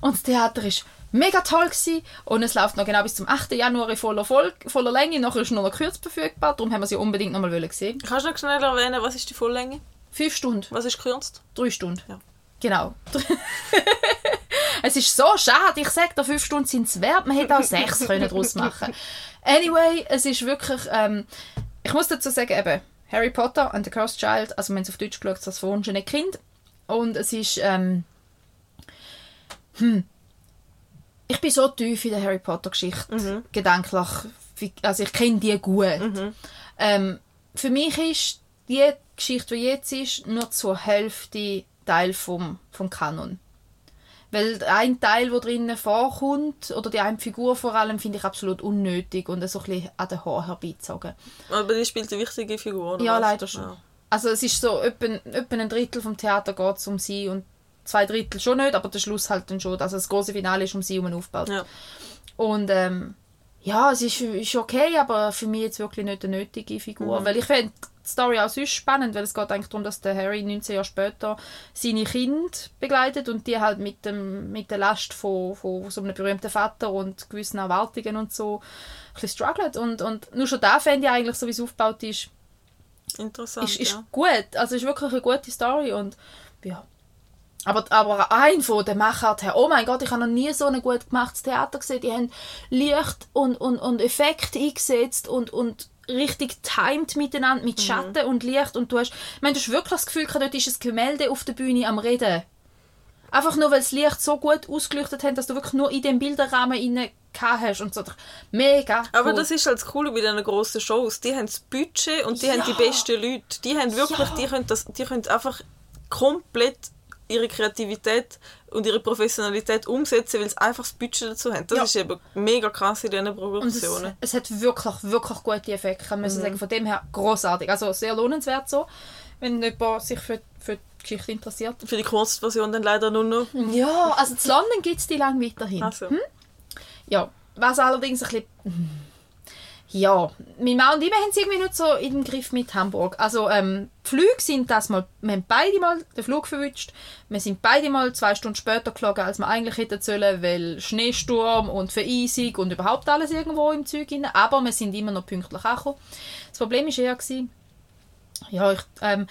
Und das Theater ist mega toll gewesen. Und es läuft noch genau bis zum 8. Januar in voller, Vol voller Länge. Nachher ist nur noch kurz verfügbar. Darum haben wir sie unbedingt nochmal sehen. Kannst du noch schnell erwähnen, was ist die Volllänge? Fünf Stunden. Was ist gekürzt? Drei Stunden. Ja. Genau. es ist so schade. Ich sage, da fünf Stunden sind es wert. Man hätte auch sechs können daraus machen Anyway, es ist wirklich... Ähm, ich muss dazu sagen, eben, Harry Potter and the Cursed Child, also wir haben es auf Deutsch geschaut, das verwunschene Kind. Und es ist... Ähm, hm, ich bin so tief in der Harry Potter Geschichte Mhm. gedanklich also ich kenne die gut Mhm. ähm, für mich ist die Geschichte die jetzt ist nur zur Hälfte Teil vom, vom Kanon weil ein Teil, der drinnen vorkommt, oder die eine Figur vor allem, finde ich absolut unnötig und so ein bisschen an den Haaren herbeizogen. Aber die spielt eine wichtige Figur, oder Ja, was? leider schon. Ja. Also es ist so, etwa, etwa ein Drittel vom Theater geht es um sie und zwei Drittel schon nicht, aber der Schluss halt dann schon. Also das große Finale ist um sie herum aufgebaut. Ja. Und ähm, ja, es ist, ist okay, aber für mich jetzt wirklich nicht eine nötige Figur. Mhm. Weil ich finde die Story auch sonst spannend, weil es geht eigentlich darum, dass der Harry 19 Jahre später seine Kinder begleitet und die halt mit, dem, mit der Last von, von so einem berühmten Vater und gewissen Erwartungen und so ein bisschen struggelt. Und, und nur schon da fände ich eigentlich, so wie es aufgebaut ist, Interessant, ist, ist ja. gut. Also ist wirklich eine gute Story und ja. Aber, aber ein von den Machart her, oh mein Gott, ich habe noch nie so ein gut gemachtes Theater gesehen. Die haben Licht und, und, und Effekte eingesetzt und, und richtig timed miteinander mit Schatten und Licht und du hast, ich meine, du hast wirklich das Gefühl, gehabt, dort ist ein Gemälde auf der Bühne am Reden. Einfach nur, weil das Licht so gut ausgeleuchtet hat, dass du wirklich nur in den Bilderrahmen rein hast und so. Mega cool. Aber das ist halt das Coole bei diesen grossen Shows. Die haben das Budget und die Ja. haben die besten Leute. Die haben wirklich, Ja. die, können das, die können einfach komplett ihre Kreativität und ihre Professionalität umsetzen, weil sie einfach das Budget dazu haben. Das Ja. ist eben mega krass in diesen Und es, Produktionen. es hat wirklich, wirklich gute Effekte. Ich Mhm. muss sagen, von dem her großartig. Also sehr lohnenswert so, wenn jemand sich für, für die Geschichte interessiert. Für die Kurzversion dann leider nur noch. Ja, also in London gibt es die lang weiterhin. Also. Hm? Ja, was allerdings ein bisschen... Ja, meine Mann und ich, haben es irgendwie nicht so den Griff mit Hamburg. Also ähm, die Flüge sind das mal... Wir haben beide mal den Flug verwünscht. Wir sind beide mal zwei Stunden später geflogen, als wir eigentlich hätten sollen, weil Schneesturm und Vereisung und überhaupt alles irgendwo im Zeug rein. Aber wir sind immer noch pünktlich angekommen. Das Problem war eher... Gewesen, ja, ich, ähm,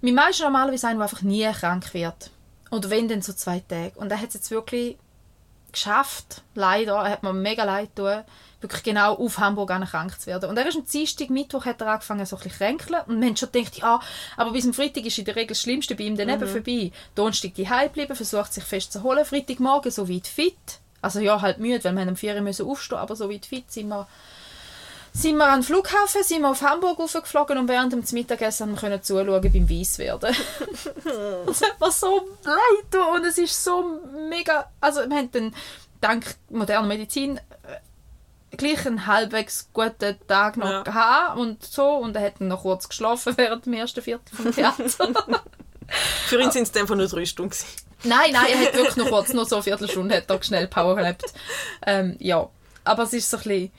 mein Mann ist normalerweise einer, der einfach nie krank wird. Oder wenn, dann so zwei Tage. Und er hat es jetzt wirklich geschafft, leider, er hat mir mega leid getan, wirklich genau auf Hamburg an krank zu werden. Und er ist am Dienstag, Mittwoch hat er angefangen so ein bisschen kränkeln und man hat schon gedacht, ja, aber bis am Freitag ist in der Regel das Schlimmste bei ihm dann eben vorbei. Donnerstag die bleiben, versucht sich festzuholen, Freitagmorgen so weit fit, also ja, halt müde, weil wir um 4 Uhr müssen aufstehen, aber so weit fit sind wir sind wir am Flughafen, sind wir auf Hamburg aufgeflogen und während dem Mittagessen haben wir können zuschauen beim Weisswerden. das hat mir so leid und es ist so mega... Also wir haben dann dank moderner Medizin gleich einen halbwegs guten Tag noch Ja. gehabt und so und er hat dann noch kurz geschlafen während dem ersten Viertel vom Theater. Für ihn sind es dann von nur drei Stunden. gewesen. Nein, nein, er hat wirklich noch kurz, nur so eine Viertelstunde hat er schnell Power gelebt. Ähm, ja, aber es ist so ein bisschen,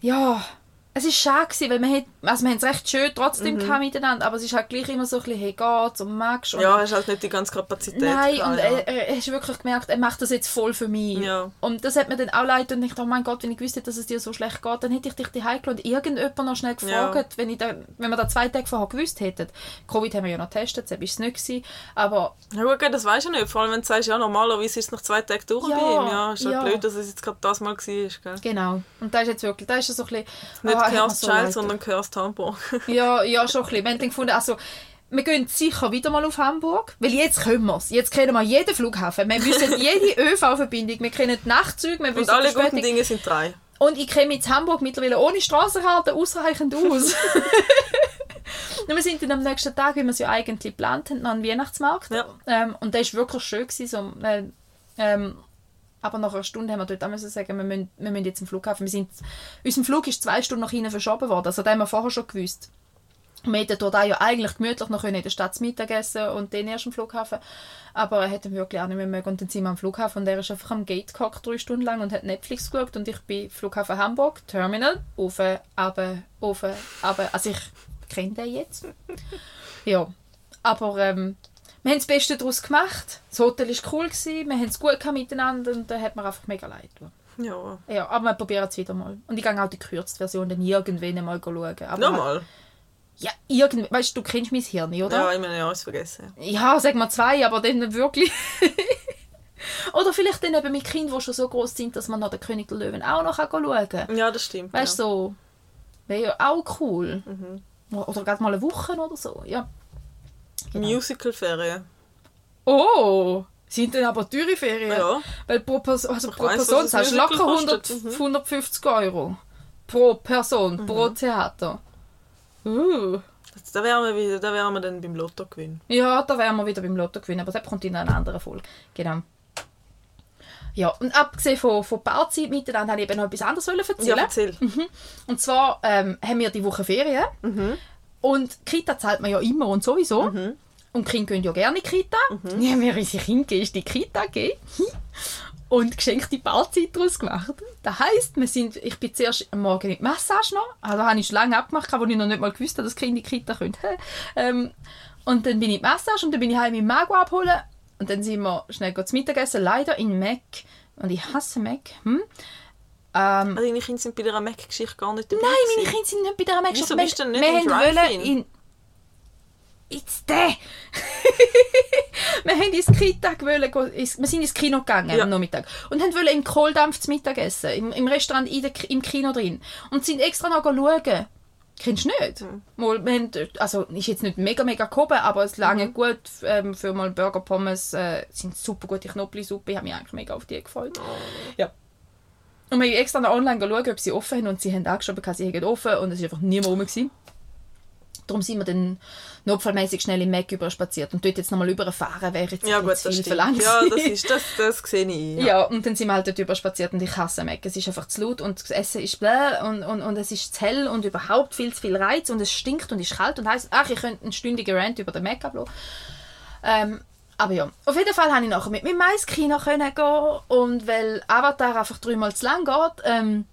ja, es ist schade gewesen, weil wir, hat, also wir haben es recht schön trotzdem Mhm. miteinander, aber es ist halt gleich immer so ein bisschen, hey, geht's und magst und Ja, hast halt nicht die ganze Kapazität. Nein, gehabt, und ja. er, er hast wirklich gemerkt, er macht das jetzt voll für mich. Ja. Und das hat mir dann auch leid und ich dachte, oh mein Gott, wenn ich gewusst dass es dir so schlecht geht, dann hätte ich dich gelassen und irgendjemand noch schnell gefragt, wenn, ich da, wenn wir da zwei Tage vorher gewusst hätten. Covid haben wir ja noch getestet, das war es nicht. Gewesen, aber Ja gut, das weisst du nicht. Vor allem, wenn du sagst, ja, normalerweise ist es nach zwei Tagen durch Ja, bei ihm. Ja, ist halt ja. blöd, dass es jetzt gerade das mal war. Gell? genau. Und da ist jetzt wirklich, da ist so ein bisschen... Nicht Cursed so Child, sondern Cursed Hamburg. Ja, ja, schon ein bisschen. Wir haben dann gefunden, also, wir gehen sicher wieder mal auf Hamburg, weil jetzt können wir es. Jetzt kennen wir jeden Flughafen. Wir wissen jede ÖV-Verbindung, wir kennen die Nachtzüge, wir Und alle guten. Dinge sind drei. Und ich kenne in Hamburg mittlerweile ohne Straßenkarte ausreichend aus. Und wir sind dann am nächsten Tag, wie wir es ja eigentlich geplant haben, noch einen Weihnachtsmarkt. Ja. Ähm, und der war wirklich schön. Gewesen, so, äh, ähm, aber nach einer Stunde haben wir dort auch sagen, wir müssen, wir müssen jetzt im Flughafen. Wir sind, unser Flug ist zwei Stunden nach hinten verschoben worden. Also, das haben wir vorher schon gewusst. Wir hätten dort auch ja eigentlich gemütlich noch in der Stadt zu Mittag essen und dann erst am Flughafen. Aber er hätte wirklich auch nicht mehr mögen. Und dann sind wir am Flughafen und er ist einfach am Gate gehockt, drei Stunden lang und hat Netflix geschaut. Und ich bin Flughafen Hamburg, Terminal, auf, aber, auf, aber. Also ich kenne den jetzt. Ja. Aber ähm, wir haben das Beste daraus gemacht. Das Hotel war cool, gewesen, wir haben es gut miteinander und da hat mir einfach mega leid getan. Ja. Ja, aber wir probieren es wieder mal. Und ich gehe auch die gekürzte Version dann irgendwann mal schauen. Aber Nochmal? Ja, irgendwie. Weißt du, du kennst mein Hirn, oder? Ja, ich meine, ja, ich vergessen. Ja, sag mal zwei, aber dann nicht wirklich. oder vielleicht dann eben mit Kindern, die schon so groß sind, dass man noch den König der Löwen auch noch schauen kann. Ja, das stimmt. Weißt du, ja. so. Wäre ja auch cool. Oder gerade mal eine Woche oder so. Ja. Genau. Musical-Ferien. Oh! Sind denn aber teure Ferien? Ja. Weil pro, Pers also pro weiss, Person zahlst du locker 100, kostet. Mhm. 150 Euro. Pro Person, pro Theater. Uh. Das- Da wären wir, wieder, da wären wir dann beim Lotto gewinnen. Ja, da wären wir wieder beim Lotto gewinnen, aber das kommt in einer anderen Folge. Genau. Ja, und abgesehen von, von Bauzeit miteinander, habe ich eben noch etwas anderes wollen erzählen. Ja, erzähl. Und zwar ähm, haben wir die Woche Ferien. Und Kita zahlt man ja immer und sowieso. Und die Kinder gehen ja gerne in Kita. Ja, wir unsere Kinder in die Kita gegeben. Und geschenkte Bauzeit daraus gemacht. Das heisst, wir sind, ich bin zuerst am Morgen in die Massage noch. Also habe ich schon lange abgemacht, wo ich noch nicht mal gewusst habe, dass Kinder in die Kita können. ähm, und dann bin ich in die Massage und dann bin ich heim meinen Mago abholen. Und dann sind wir schnell zu Mittagessen, leider in Mac. Und ich hasse Mac. Hm? Ähm, Also deine Kinder sind bei der Mac-Geschichte gar nicht dabei. Nein, meine. Kinder sind nicht bei dieser Mac. Wieso wir, bist du denn nicht wir im haben Drive-In? wollen in It's der! wir haben ins Kita wollen, wir sind ins Kino gegangen Ja. am Nachmittag und haben wollen im Kohldampf zu Mittag essen, im, im Restaurant der, im Kino drin und sind extra noch schauen. Kennst du nicht? Hm. Mal, wir haben, also ist jetzt nicht mega mega gehoben, aber es lange Mhm. gut ähm, für mal Burger Pommes äh, sind super gute Knoblauchsuppe, ich habe mich eigentlich mega auf die gefreut. Oh. Ja. Und wir haben extra online geschaut, ob sie offen haben und sie haben angeschrieben, dass sie haben offen und es war einfach niemand rum. Gewesen. Darum sind wir dann notfallmäßig schnell im Mac überspaziert und dort jetzt nochmal überfahren wäre jetzt Ja, gut, das viel verlangt. Ja, das, ist, das, das sehe ich. Ja. Ja. und dann sind wir halt dort überspaziert und ich hasse Mac. Es ist einfach zu laut und das Essen ist bläh und, und, und es ist zu hell und überhaupt viel zu viel Reiz und es stinkt und ist kalt und heisst, ach, ich könnte einen stündigen Rant über den Mac ablassen. Ähm, aber ja, auf jeden Fall konnte ich nachher mit meinem können gehen und weil Avatar einfach dreimal zu lang geht, ähm,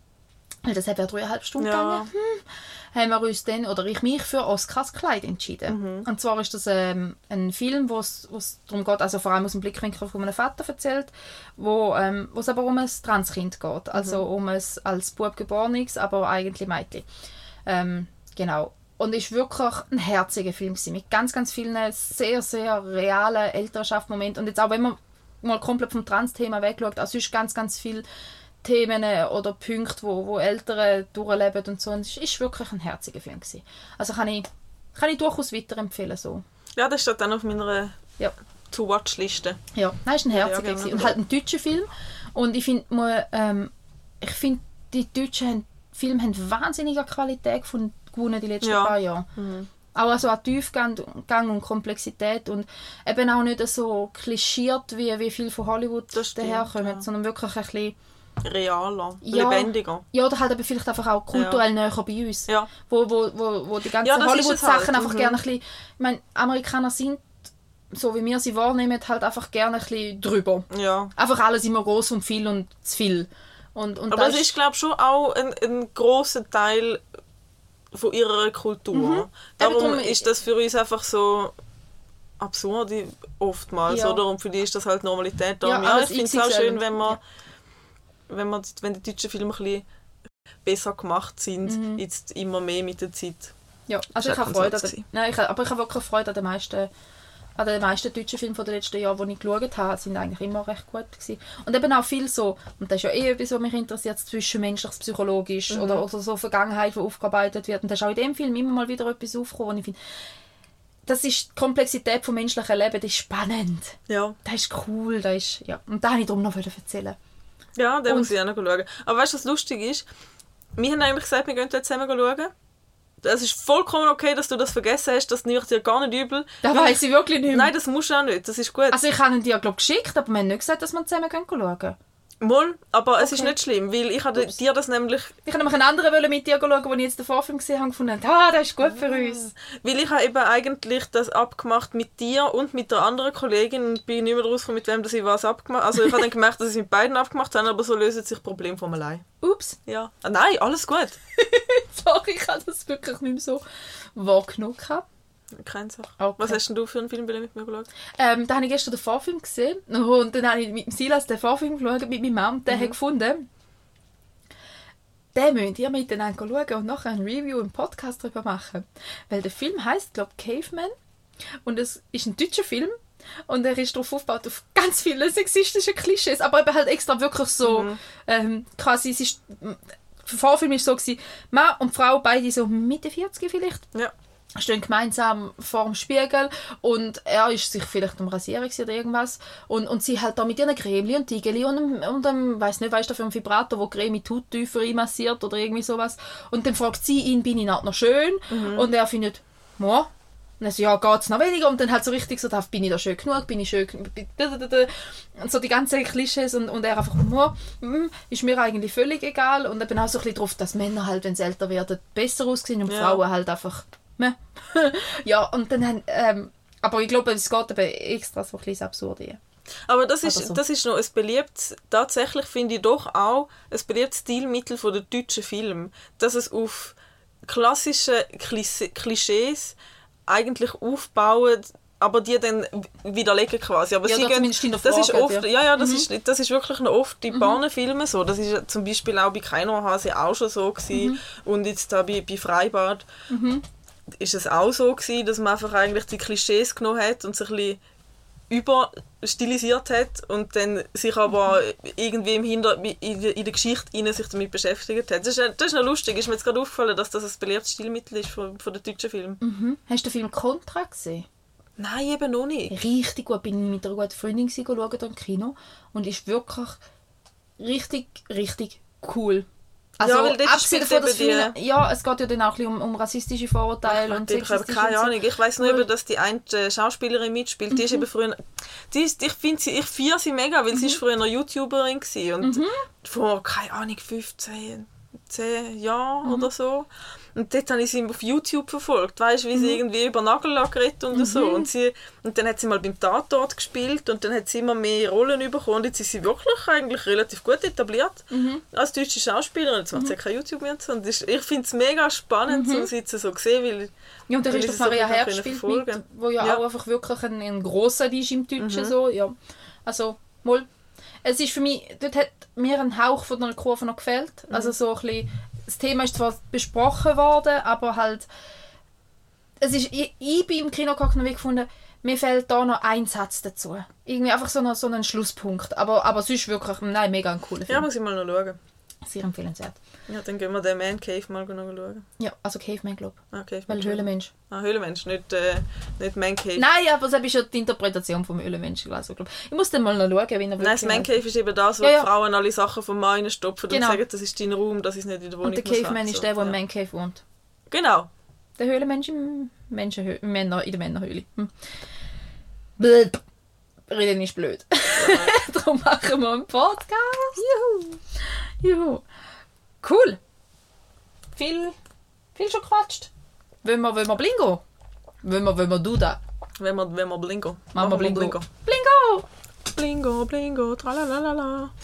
weil das hat ja dreieinhalb Stunden Ja. gegangen, hm, haben wir uns dann, oder ich mich für Oscars Kleid entschieden. Und zwar ist das ähm, ein Film, wo es darum geht, also vor allem aus dem Blickwinkel von einem Vater erzählt, wo ähm, es aber um ein Transkind geht, also um ein als Bub geborenes, aber eigentlich Mädchen. Ähm, genau. Und ist wirklich ein herziger Film gewesen, mit ganz, ganz vielen sehr, sehr realen Elternschaftmomenten. Und jetzt auch, wenn man mal komplett vom Trans-Thema wegschaut, also ist ganz, ganz viel Themen oder Punkte, wo, wo Eltern durchleben und so. Und es ist wirklich ein herziger Film gewesen. Also kann ich, kann ich durchaus weiterempfehlen, so. ja, das steht dann auf meiner Ja. To-Watch-Liste. Ja, nein, ist ein Ja, herziger gerne gewesen. und halt ein deutscher Film. Und ich finde, ähm, ich finde, die deutschen haben- Filme haben wahnsinnige Qualität gefunden, gewonnen die letzten Ja. paar Jahre. Auch also an Tiefgang Gang und Komplexität und eben auch nicht so klischiert, wie, wie viel von Hollywood Das stimmt, daherkommt, ja. sondern wirklich ein bisschen, Realer, Ja. lebendiger. ja, oder halt eben vielleicht einfach auch kulturell näher bei uns. Ja. Wo, wo, wo, wo die ganzen Ja, Hollywood-Sachen halt, einfach mhm. gerne ein bisschen, ich meine, Amerikaner sind, so wie wir sie wahrnehmen, halt einfach gerne ein bisschen drüber. Ja. Einfach alles immer groß und viel und zu viel. Und, und Aber das es ist, glaube ich, schon auch ein, ein grosser Teil von ihrer Kultur. Darum Mhm. darum- ist das für uns einfach so absurd oftmals, Ja. oder? Und für die ist das halt Normalität. Darum, Ja, ja, ich finde es auch schön, wenn man, Ja. wenn, man, wenn die deutschen Filme ein bisschen besser gemacht sind, jetzt immer mehr mit der Zeit. ja, also ich habe Freude an den, nein, ich, aber ich habe wirklich Freude an den meisten an den meisten deutschen Filmen von den letzten Jahren, die ich geschaut habe, sind eigentlich immer recht gut gewesen. Und eben auch viel so, und das ist ja eh etwas, was mich interessiert, zwischenmenschliches, psychologisch Mhm. oder, oder so Vergangenheit, die aufgearbeitet wird. Und da ist auch in dem Film immer mal wieder etwas aufgekommen, wo ich finde, das ist die Komplexität vom menschlichen Leben, das ist spannend. Ja, Das ist cool, das ist, ja. Und da habe ich darum noch erzählen. ja Und- muss ich auch noch schauen. Aber weißt du, was lustig ist? Wir haben eigentlich gesagt, wir gehen dort zusammen schauen. Es ist vollkommen okay, dass du das vergessen hast, das nehme ich dir gar nicht übel. Da weiß ich wirklich nicht mehr. Nein, das musst du auch nicht, das ist gut. Also ich habe ihn dir, glaube geschickt, aber wir haben nicht gesagt, dass wir zusammen gehen schauen. Moll, aber es ist Okay. nicht schlimm, weil ich hatte dir das nämlich, Ich habe nämlich einen anderen wollen mit dir schauen, wo ich jetzt den Vorfilm gesehen habe, gefunden habe, ah, das ist gut für uns. weil ich habe eben eigentlich das abgemacht mit dir und mit der anderen Kollegin und bin nicht mehr rausgekommen, mit wem dass ich was abgemacht Also ich habe dann gemerkt, dass ich es mit beiden abgemacht habe, aber so lösen sich Probleme von allein. Ups, Ja. Ah, nein, alles gut. sorry, ich habe das wirklich nicht mehr so wahrgenommen. gehabt. Keine Sache. Okay. Was hast denn du für einen Film mit mir geschaut? Ähm, da habe ich gestern den Vorfilm gesehen und dann habe ich mit dem Silas den Vorfilm geschaut, mit meinem Mann, der hat gefunden, den müsst ihr miteinander schauen und nachher ein Review im Podcast darüber machen. Weil der Film heißt, glaube ich, Caveman und es ist ein deutscher Film und er ist darauf aufgebaut auf ganz viele sexistische Klischees, aber eben halt extra wirklich so ähm, quasi, es ist, der Vorfilm ist so gewesen, Mann und Frau beide so Mitte 40 vielleicht Ja. Stehen gemeinsam vor dem Spiegel und er ist sich vielleicht am Rasieren oder irgendwas und, und sie halt da mit ihren Cremeli und Tigeli und einem, und einem weiß nicht, weißt du, für einen Vibrator, wo Creme tut tiefer einmassiert oder irgendwie sowas und dann fragt sie ihn, bin ich noch schön und er findet, ja und dann so, ja, geht's noch weniger? Und dann halt so richtig so, bin ich da schön genug? Bin ich schön? Und so die ganzen Klischees und, und er einfach, mm, ist mir eigentlich völlig egal. Und eben auch so ein bisschen drauf, dass Männer halt, wenn sie älter werden, besser aussehen und Ja. Frauen halt einfach, meh. ja, und dann haben, ähm, aber ich glaube, es geht eben extra so ein bisschen absurd hier. Aber das ist, so. das ist noch ein beliebtes, tatsächlich finde ich doch auch ein beliebtes Stilmittel von der deutschen Film, dass es auf klassische Klise- Klischees eigentlich aufbauen, aber die dann widerlegen quasi. Aber Ja, sie gehen, das ist oft, ja. ja, ja, das, ist, das ist wirklich noch oft in Bahnenfilmen so. Das ist ja zum Beispiel auch bei Keinohrhase auch schon so gewesen. und jetzt da bei, bei Freibad ist es auch so gewesen, dass man einfach eigentlich die Klischees genommen hat und sich ein bisschen überstilisiert hat und dann sich aber irgendwie im Hinter in der, Geschichte innen sich damit beschäftigt hat. Das ist, das ist noch lustig. Ist mir jetzt gerade aufgefallen, dass das ein beliebtes Stilmittel ist von, von den deutschen Filmen. Mhm. Hast du den Film Contra gesehen? Nein, eben noch nicht. Richtig gut. Bin ich mit einer guten Freundin schauen im Kino und ist wirklich richtig, richtig cool. Also, Ja, weil abgesehen davon, dass viele, ja, es geht ja dann auch um, um rassistische Vorurteile und Ich habe keine. Ahnung. Ich weiß nur, dass die eine äh, Schauspielerin mitspielt. Die ist eben früher. Die ist, ich finde sie, ich feiere sie mega, weil sie ist früher eine YouTuberin war und vor keine Ahnung 15, 10 Jahren oder so. Und dort habe ich sie auf YouTube verfolgt, weißt wie sie irgendwie über Nagellack redet und so. Und, sie, und dann hat sie mal beim Tatort gespielt und dann hat sie immer mehr Rollen bekommen. Und jetzt ist sie wirklich eigentlich relativ gut etabliert als deutsche Schauspielerin. Jetzt macht sie ja kein YouTube mehr. und so. Das ist, ich finde es mega spannend, um sie jetzt so zu sehen, weil Ja, und Christoph es so Maria Herbst mit, wo ja, Ja. Mhm. auch einfach wirklich ein, ein grosser ist im Deutschen. So, ja. Also, mal. Es ist für mich, dort hat mir ein Hauch von der Kurve noch gefällt. Mhm. Also so ein bisschen, das Thema ist zwar besprochen worden, aber halt, es ist, ich, ich bin im Kino gehockt und gefunden, mir fehlt da noch ein Satz dazu. Irgendwie einfach so, noch, so ein Schlusspunkt. Aber, aber sonst wirklich, nein, mega ein cooler Ja, Film. muss ich mal noch schauen. Sehr empfehlenswert. Ja, dann gehen wir den Man Cave mal schauen. Ja, also Caveman, glaube Ah, Cave ich. Weil Höhlenmensch. Ah, Höhlenmensch, nicht, äh, nicht Man Cave. Nein, aber das ist ja die Interpretation vom Höhlenmensch. Also, glaub. Ich muss dann mal noch schauen, wie er Nein, das Man. Cave ist eben das, wo Ja, ja. Frauen alle Sachen vom Mann reinstopfen Genau. und sagen, das ist dein Raum, das ist nicht in der Wohnung. Und der Caveman sein. ist So, der, der im ja. Man Cave wohnt. Genau. Der Höhlenmensch im Menschenhö im Männer, in der Männerhöhle. Hm. Blöd. Reden ist blöd. Darum machen wir einen Podcast. Juhu. Juhu. Cool. Viel, viel schon gequatscht. Wollen wir, wollen wir Blingo? Wollen wir, wollen wir du da? Wenn wir, wenn wir Blingo. Machen wir Blingo. Blingo. Blingo! Blingo, Blingo, tralalala.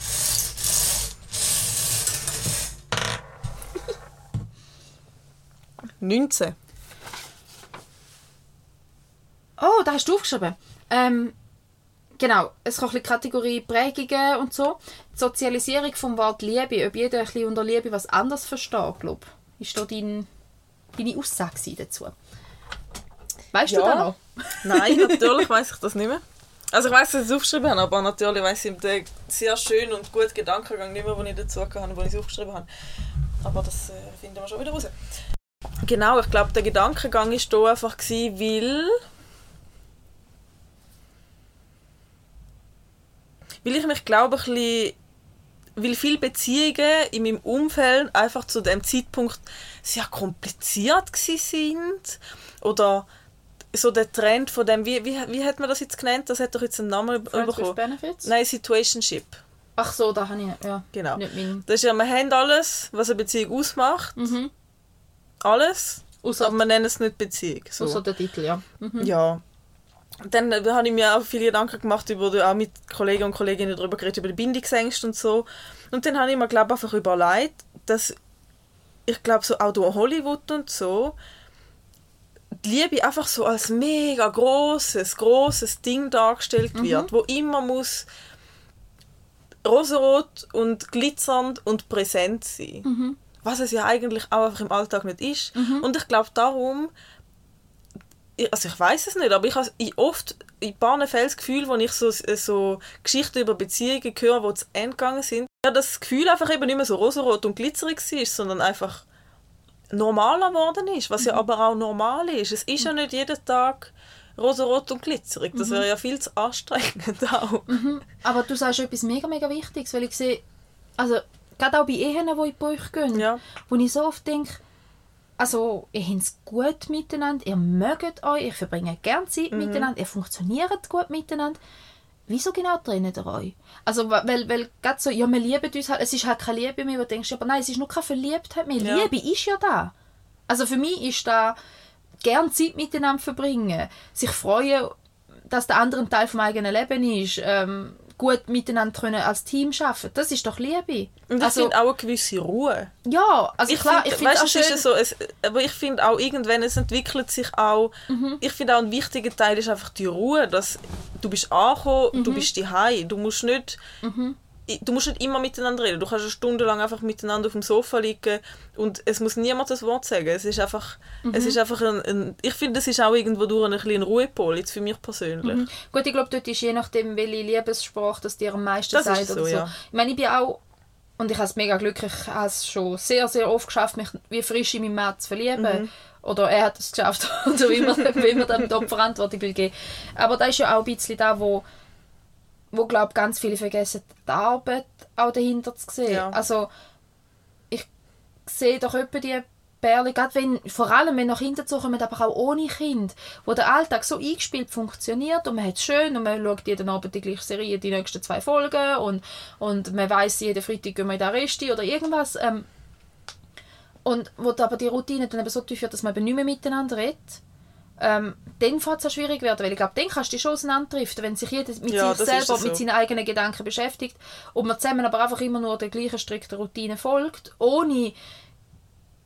Neunzehn. Oh, da hast du aufgeschrieben. Ähm, genau, es kommt ein Kategorie Prägungen und so. Die Sozialisierung vom Wort Liebe, ob jeder ein bisschen unter Liebe was anderes versteht, glaube ich. Ist da dein, deine Aussage dazu? Weißt du Ja. da noch? Nein, natürlich weiß ich das nicht mehr. Also ich weiß, dass ich es aufgeschrieben habe, aber natürlich weiß ich den sehr schönen und guten Gedankengang nicht mehr, den ich dazu hatte, als ich es aufgeschrieben habe. Aber das äh, finden wir schon wieder raus. Genau, ich glaube, der Gedankengang war da einfach, gewesen, weil... Weil ich mich glaube, bisschen... Weil viele Beziehungen in meinem Umfeld einfach zu dem Zeitpunkt sehr kompliziert gsi sind oder so der Trend von dem, wie, wie, wie hat man das jetzt genannt? Das hat doch jetzt einen Namen Friends bekommen. Benefits? Nein, Situationship. Ach so, da habe ich ja, Genau. nicht mein... Das ist ja, wir haben alles, was eine Beziehung ausmacht. Mhm. Alles. Ausser, Aber wir nennen es nicht Beziehung. So. ausser der Titel, ja. Mhm. Ja. Dann äh, habe ich mir auch viele Gedanken gemacht, über, auch mit Kollegen und Kolleginnen darüber geredet, über die Bindungsängste und so. Und dann habe ich mir, glaube einfach überlegt, dass ich glaube, so auch durch Hollywood und so, die Liebe einfach so als mega großes, großes Ding dargestellt wird, wo immer muss rosarot und glitzernd und präsent sein. Was es ja eigentlich auch einfach im Alltag nicht ist. Und ich glaube darum, also ich weiß es nicht, aber ich habe oft in ein paar Fällen das Gefühl, wo ich so, so Geschichten über Beziehungen höre, die zu Ende gegangen sind, ja, das Gefühl einfach eben nicht mehr so rosarot und glitzerig war, sondern einfach normaler geworden ist, was ja aber auch normal ist. Es ist ja nicht jeden Tag rosarot und glitzerig. Das wäre ja viel zu anstrengend auch. Aber du sagst etwas mega, mega Wichtiges, weil ich sehe, also gerade auch bei Ehen, die in die Brüche gehen, Ja. wo ich so oft denke, also ihr habt es gut miteinander, ihr mögt euch, ihr verbringt gerne Zeit Mhm. miteinander, ihr funktioniert gut miteinander. Wieso genau trennt ihr euch? Also, weil, weil gerade so, ja, wir lieben uns halt, es ist halt keine Liebe mehr, wo du denkst, aber nein, es ist nur keine Verliebtheit mehr. Ja. Liebe ist ja da. Also für mich ist da gern Zeit miteinander verbringen, sich freuen, dass der andere ein Teil vom eigenen Leben ist, ähm, gut miteinander können als Team arbeiten. Das ist doch Liebe. Und ich also, finde auch eine gewisse Ruhe. ja, also ich klar, find, ich finde auch es schön, so, es, aber ich finde auch irgendwann, es entwickelt sich auch, Mhm. ich finde auch ein wichtiger Teil ist einfach die Ruhe, dass du bist angekommen, Mhm. du bist daheim, du musst nicht i- Du musst nicht immer miteinander reden. Du kannst eine Stunde lang einfach miteinander auf dem Sofa liegen und es muss niemand das Wort sagen. Es ist einfach, Mhm. es ist einfach ein, ein ich finde, das ist auch irgendwo durch ein bisschen Ruhepol, jetzt für mich persönlich. Mhm. Gut, ich glaube, dort ist je nachdem, welche Liebessprache das dir am meisten Das sagt. so, oder so. ja. Ich meine, ich bin auch, und ich habe es mega glücklich, ich habe es schon sehr, sehr oft geschafft, mich wie frisch in meinen Mann zu verlieben. Mhm. Oder er hat es geschafft, oder wie man, wie man dem die Verantwortung will geben. Aber da ist ja auch ein bisschen da, wo, wo glaube ganz viele vergessen, die Arbeit auch dahinter zu sehen. Ja. Also, ich sehe doch etwa die Perle, gerade wenn, vor allem wenn noch Kinder zukommen, aber auch ohne Kind, wo der Alltag so eingespielt funktioniert und man hat es schön und man schaut jeden Abend die gleiche Serie, die nächsten zwei Folgen und, und man weiß jeden Freitag gehen wir in den Resti oder irgendwas. Ähm, und wo aber die Routine dann eben so tief wird, dass man eben nicht mehr miteinander redet, ähm, dann fängt es auch schwierig werden, weil ich glaube, dann kannst du dich schon auseinanderdriften, wenn sich jeder mit Ja, sich das selber, so. mit seinen eigenen Gedanken beschäftigt und man zusammen aber einfach immer nur der gleichen strikten Routine folgt, ohne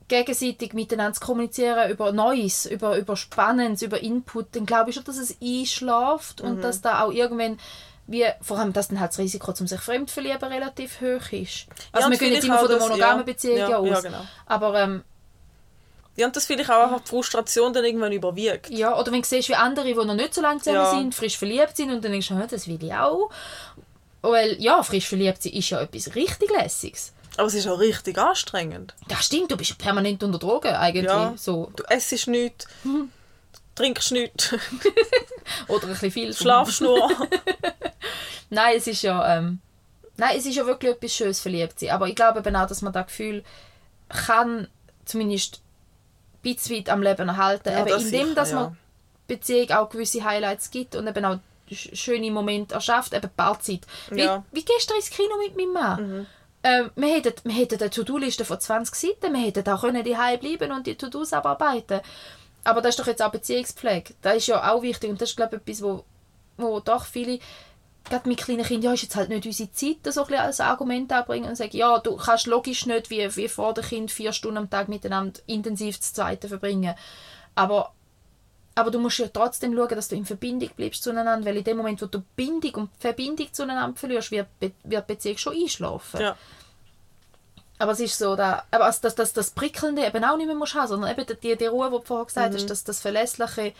gegenseitig miteinander zu kommunizieren über Neues, über, über Spannendes, über Input, dann glaube ich schon, dass es einschläft Mhm. und dass da auch irgendwann wie, vor allem, dass dann halt das Risiko, um sich fremd zu verlieben, relativ hoch ist. Also und wir gehen jetzt immer von der das- monogamen ja, Beziehung ja, ja, aus. ja, genau. Aber ähm, Ja, und das finde ich auch einfach die Frustration dann irgendwann überwiegt. ja, oder wenn du siehst, wie andere, die noch nicht so lange zusammen Ja. sind, frisch verliebt sind und dann denkst du, «Hä, das will ich auch. Weil, ja, frisch verliebt sein ist ja etwas richtig Lässiges. Aber es ist auch richtig anstrengend. Das stimmt, du bist permanent unter Drogen eigentlich. Ja. So. Du essst nichts, Mhm. trinkst nichts, Oder ein bisschen viel. schlafst nur. Nein, es ist ja, ähm, nein, es ist ja wirklich etwas Schönes, verliebt sein. Aber ich glaube eben auch, dass man das Gefühl kann zumindest bisschen weit am Leben erhalten. Ja, eben das indem, sicher, dass ja. man Beziehung auch gewisse Highlights gibt und eben auch sch- schöne Momente erschafft, eben Paarzeit. Wie, Ja. Mhm. wie gestern ins Kino mit meinem Mann. Ähm, wir, hätten, wir hätten eine To-Do-Liste von 20 Seiten, wir hätten auch können daheim bleiben und die To-Dos abarbeiten aber das ist doch jetzt auch Beziehungspflege. Das ist ja auch wichtig und das ist glaube ich etwas, wo, wo doch viele gerade mit kleinen Kindern, ja, ist jetzt halt nicht unsere Zeit, das so ein bisschen als Argument anbringen und sagen, ja, du kannst logisch nicht wie, wie vor dem Kind vier Stunden am Tag miteinander intensiv das Zweite verbringen. Aber, aber du musst ja trotzdem schauen, dass du in Verbindung bleibst zueinander, weil in dem Moment, wo du Bindung und Verbindung zueinander verlierst, wird, wird die Beziehung schon einschlafen. ja. Aber es ist so, da, aber also das, das, das Prickelnde eben auch nicht mehr musst haben, sondern eben die, die Ruhe, die du vorher gesagt Mhm. hast, das, das Verlässliche.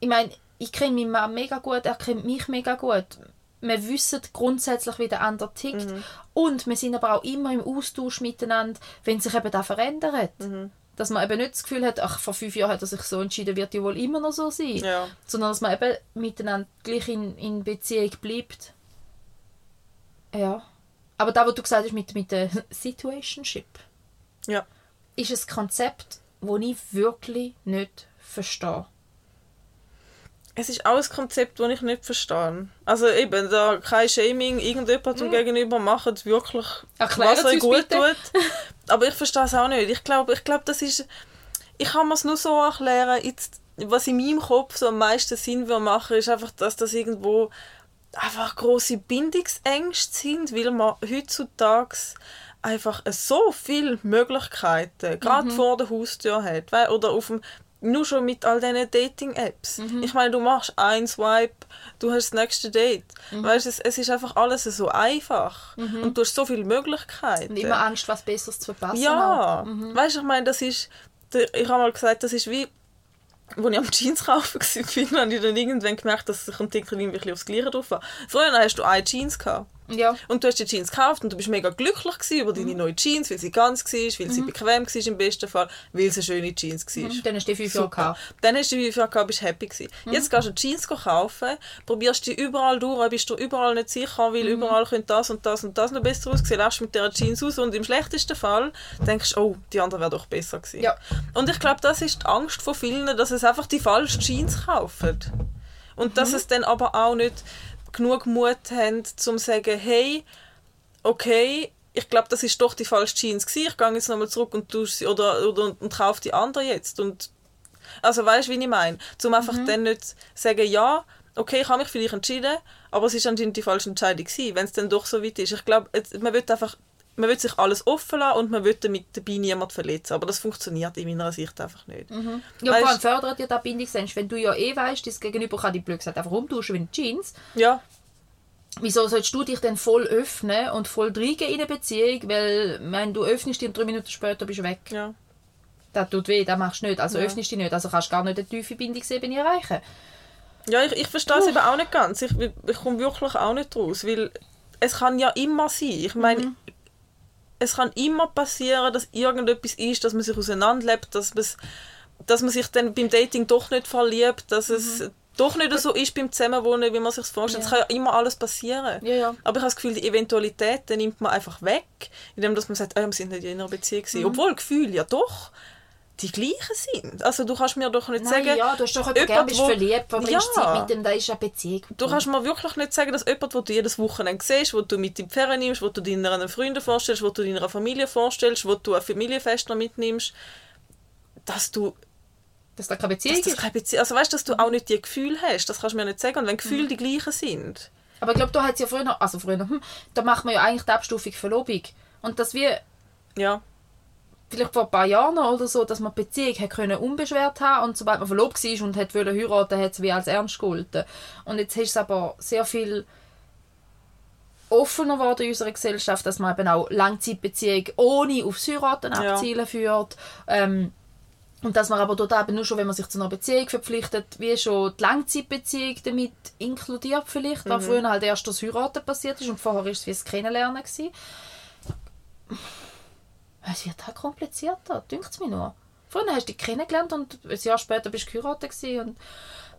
Ich meine, ich kenne meinen Mann mega gut, er kennt mich mega gut. Wir wissen grundsätzlich, wie der andere tickt. Mhm. Und wir sind aber auch immer im Austausch miteinander, wenn sich eben da verändert. Mhm. Dass man eben nicht das Gefühl hat, ach, vor fünf Jahren hat er sich so entschieden, wird ja wohl immer noch so sein. Ja. Sondern dass man eben miteinander gleich in, in Beziehung bleibt. Ja. Aber da, was du gesagt hast mit, mit der Situationship, Ja. ist ein Konzept, das ich wirklich nicht verstehe. Es ist auch ein Konzept, das ich nicht verstehe. Also eben, da kein Shaming irgendjemandem mhm. gegenüber macht wirklich, Erklären was er gut bitte. tut. Aber ich verstehe es auch nicht. Ich glaube, ich glaube, das ist... Ich kann mir es nur so erklären, jetzt, was in meinem Kopf so am meisten Sinn will machen, ist einfach, dass das irgendwo einfach große Bindungsängste sind, weil man heutzutage einfach so viele Möglichkeiten gerade mhm. vor der Haustür hat. Oder auf dem nur schon mit all diesen Dating-Apps. Mhm. Ich meine, du machst ein Swipe, du hast das nächste Date. Mhm. Weißt, es, es ist einfach alles so einfach. Mhm. Und du hast so viele Möglichkeiten. Und immer Angst, was Besseres zu verpassen. Ja, mhm. weißt du, ich meine, das ist, ich habe mal gesagt, das ist wie, als ich am Jeans kaufen war, habe ich dann irgendwann gemerkt, dass ich ein bisschen aufs Gleiche drauf war. Früher hast du eine Jeans gehabt. Ja. Und du hast die Jeans gekauft und du bist mega glücklich gewesen über deine mhm. neue Jeans, weil sie ganz war, weil mhm. sie bequem war im besten Fall, weil sie eine schöne Jeans war. Mhm. Dann hast du die fünf Jahre gehabt. Dann hast du die fünf Jahre gehabt, bist happy gewesen. Mhm. Jetzt gehst du Jeans kaufen, probierst die überall durch, bist du überall nicht sicher, weil mhm. überall könnte das und das und das noch besser aussehen, lässt mit dieser Jeans aus und im schlechtesten Fall denkst du, oh, die andere wäre doch besser gewesen. Ja. Und ich glaube, das ist die Angst von vielen, dass es einfach die falschen Jeans kaufen. Und dass mhm. es dann aber auch nicht genug Mut haben, um zu sagen, hey, okay, ich glaube, das ist doch die falsche Jeans gewesen. Ich gehe jetzt nochmal zurück und sie oder, oder und kaufe die andere jetzt und also weißt du, wie ich meine? Zum einfach mhm. dann nicht sagen, ja, okay, ich habe mich vielleicht entschieden, aber es ist anscheinend die falsche Entscheidung gewesen, wenn es dann doch so weit ist. Ich glaube, man wird einfach man will sich alles offen lassen und man will damit dabei niemand verletzen. Aber das funktioniert in meiner Sicht einfach nicht. Mhm. Ja, weißt, vor allem fördert ja der Bindungsängste. Wenn du ja eh weißt, das Gegenüber kann dich blöd gesagt einfach umtauschen wie Jeans. Ja wieso sollst du dich denn voll öffnen und voll reingehen in eine Beziehung, weil wenn du öffnest dich und drei Minuten später bist du weg. Ja. Das tut weh, das machst du nicht. Also ja. öffnest dich nicht, also kannst du gar nicht eine tiefe Bindungsebene erreichen. Ja, ich, ich verstehe es eben auch nicht ganz. Ich, ich komme wirklich auch nicht raus, weil es kann ja immer sein. Ich meine, mhm. Es kann immer passieren, dass irgendetwas ist, dass man sich auseinanderlebt, dass man, dass man sich dann beim Dating doch nicht verliebt, dass mhm. es doch nicht so ist beim Zusammenwohnen, wie man sich vorstellt. Es ja. kann ja immer alles passieren. Ja, ja. Aber ich habe das Gefühl, die Eventualitäten nimmt man einfach weg, indem dass man sagt, oh, wir sind nicht in einer Beziehung Mhm. Obwohl Gefühle ja doch die gleichen sind. Also du kannst mir doch nicht Nein, sagen... ja, du hast doch jemanden gern, bist verliebt, verbringst ja. Zeit mit dem, da ist eine Beziehung. Du kannst mir wirklich nicht sagen, dass jemand, den du jedes Wochenende siehst, wo du mit in die Ferien nimmst, wo du deinen Freunden vorstellst, wo du deiner Familie vorstellst, wo du ein Familienfest mitnimmst, dass du dass da keine Beziehung dass keine Beziehung, Also weißt du, dass du auch nicht die Gefühle hast, das kannst du mir nicht sagen. Und wenn Gefühle mhm. die gleichen sind. Aber ich glaube, da hat ja früher, also früher, hm, da macht man ja eigentlich die Abstufung Verlobung. Und dass wir ja. Vielleicht vor ein paar Jahren oder so, dass man die Beziehung hat können unbeschwert haben und sobald man verlobt war und hat heiraten hat es wie als ernst gehalten. Und jetzt ist es aber sehr viel offener geworden in unserer Gesellschaft, dass man eben auch Langzeitbeziehungen ohne aufs Heiraten abzielen ja. führt. Ähm, und dass man aber dort eben nur schon, wenn man sich zu einer Beziehung verpflichtet, wie schon die Langzeitbeziehung damit inkludiert vielleicht, weil mhm. früher halt erst das Heiraten passiert ist und vorher war es wie das Kennenlernen. Gewesen. Es wird halt komplizierter, dünkt es mir nur. Früher hast du dich kennengelernt und ein Jahr später bist du geheiratet und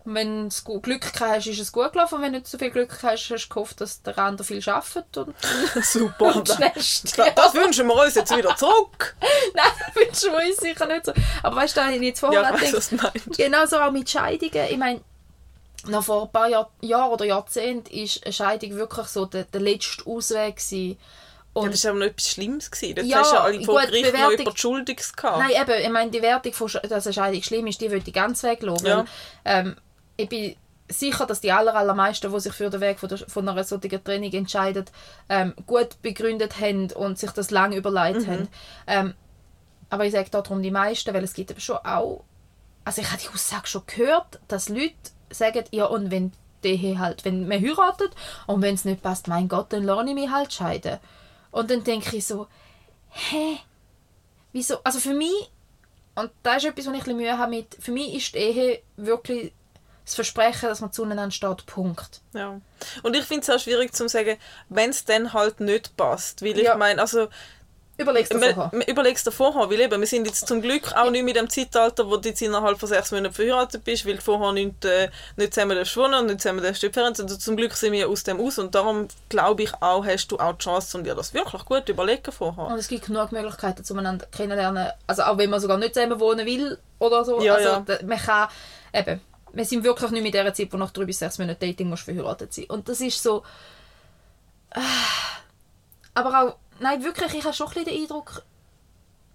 wenn du Glück hast, ist es gut gelaufen. Und wenn du nicht so viel Glück hast, hast du gehofft, dass der andere viel arbeitet. Und Super. Und das, das wünschen wir uns jetzt wieder zurück. Nein, das wünschen wir uns sicher nicht so. Aber weißt du, da habe ich jetzt vorher ja, gedacht, genau so auch mit Scheidungen. Ich meine, noch vor ein paar Jahr, Jahren oder Jahrzehnten war eine Scheidung wirklich so der, der letzte Ausweg. Gewesen. Und ja, das war aber noch etwas Schlimmes. Gewesen. Dort ja, hast du ja alle vor Gericht noch über die Schuldig gehabt. Nein, eben, ich meine, die Wertung, von, dass eine Scheidung schlimm ist, die würde ich ganz weglassen. Ja. ähm, ich bin sicher, dass die aller, allermeisten, die sich für den Weg von, der, von einer solchen Training entscheiden, ähm, gut begründet haben und sich das lange überlegt mhm. haben. Ähm, aber ich sage darum die meisten, weil es gibt eben schon auch, also ich habe die Aussage schon gehört, dass Leute sagen, ja und wenn die halt, wenn man heiratet und wenn es nicht passt, mein Gott, dann lasse ich mich halt scheiden. Und dann denke ich so, hä? Wieso? Also für mich, und da ist etwas, was ich ein Mühe habe mit, für mich ist die Ehe wirklich das Versprechen, dass man zueinander steht, Punkt. Ja. Und ich finde es auch schwierig zu sagen, wenn es dann halt nicht passt. Weil ja. ich meine, also Überlegst du vorher. Überlegst du vorher, weil eben, wir sind jetzt zum Glück auch nicht mit dem Zeitalter, wo du jetzt innerhalb von sechs Monaten verheiratet bist, weil du vorher nicht, äh, nicht zusammen wohnen und nicht zusammen darfst also Zum Glück sind wir aus dem aus und darum glaube ich auch, hast du auch die Chance, um dir das wirklich gut überlegen vorher. Und es gibt genug Möglichkeiten, zueinander kennenlernen, also auch wenn man sogar nicht zusammen wohnen will oder so. Ja, also ja. man kann eben wir sind wirklich nicht in der Zeit, wo nach drei bis sechs Monaten Dating musst verheiratet sein. Und das ist so... Äh, aber auch... Nein, wirklich, ich habe schon ein den Eindruck,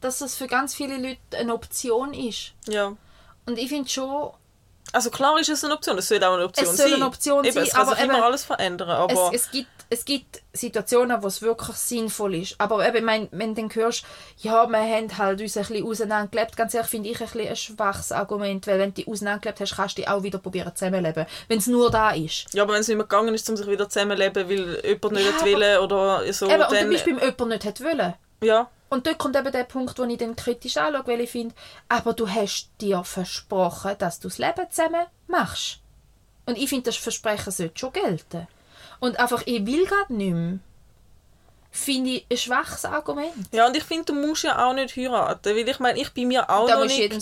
dass das für ganz viele Leute eine Option ist. Ja. Und ich finde schon, Also klar ist es eine Option, es soll auch eine Option Es soll sein. eine Option eben, sein, es kann aber sich immer alles verändern, aber... es, es, gibt, es gibt Situationen, wo es wirklich sinnvoll ist. Aber eben, mein, wenn du dann hörst, ja, wir haben halt uns ein bisschen auseinandergelebt, ganz ehrlich finde ich ein, bisschen ein schwaches Argument, weil wenn du dich auseinandergelebt hast, kannst du dich auch wieder probieren zusammenleben, wenn es nur da ist. Ja, aber wenn es nicht mehr gegangen ist, um sich wieder zusammenleben, weil jemand nicht Ja, wollen oder so, eben, und dann... du bist beim jemanden nicht hat wollen. ja, Und dort kommt eben der Punkt, wo ich dann kritisch anschaue, weil ich finde, aber du hast dir versprochen, dass du das Leben zusammen machst. Und ich finde, das Versprechen sollte schon gelten. Und einfach, ich will gerade nicht mehr, finde ich ein schwaches Argument. ja, und ich finde, du musst ja auch nicht heiraten, weil ich meine, ich bin mir auch Da noch nicht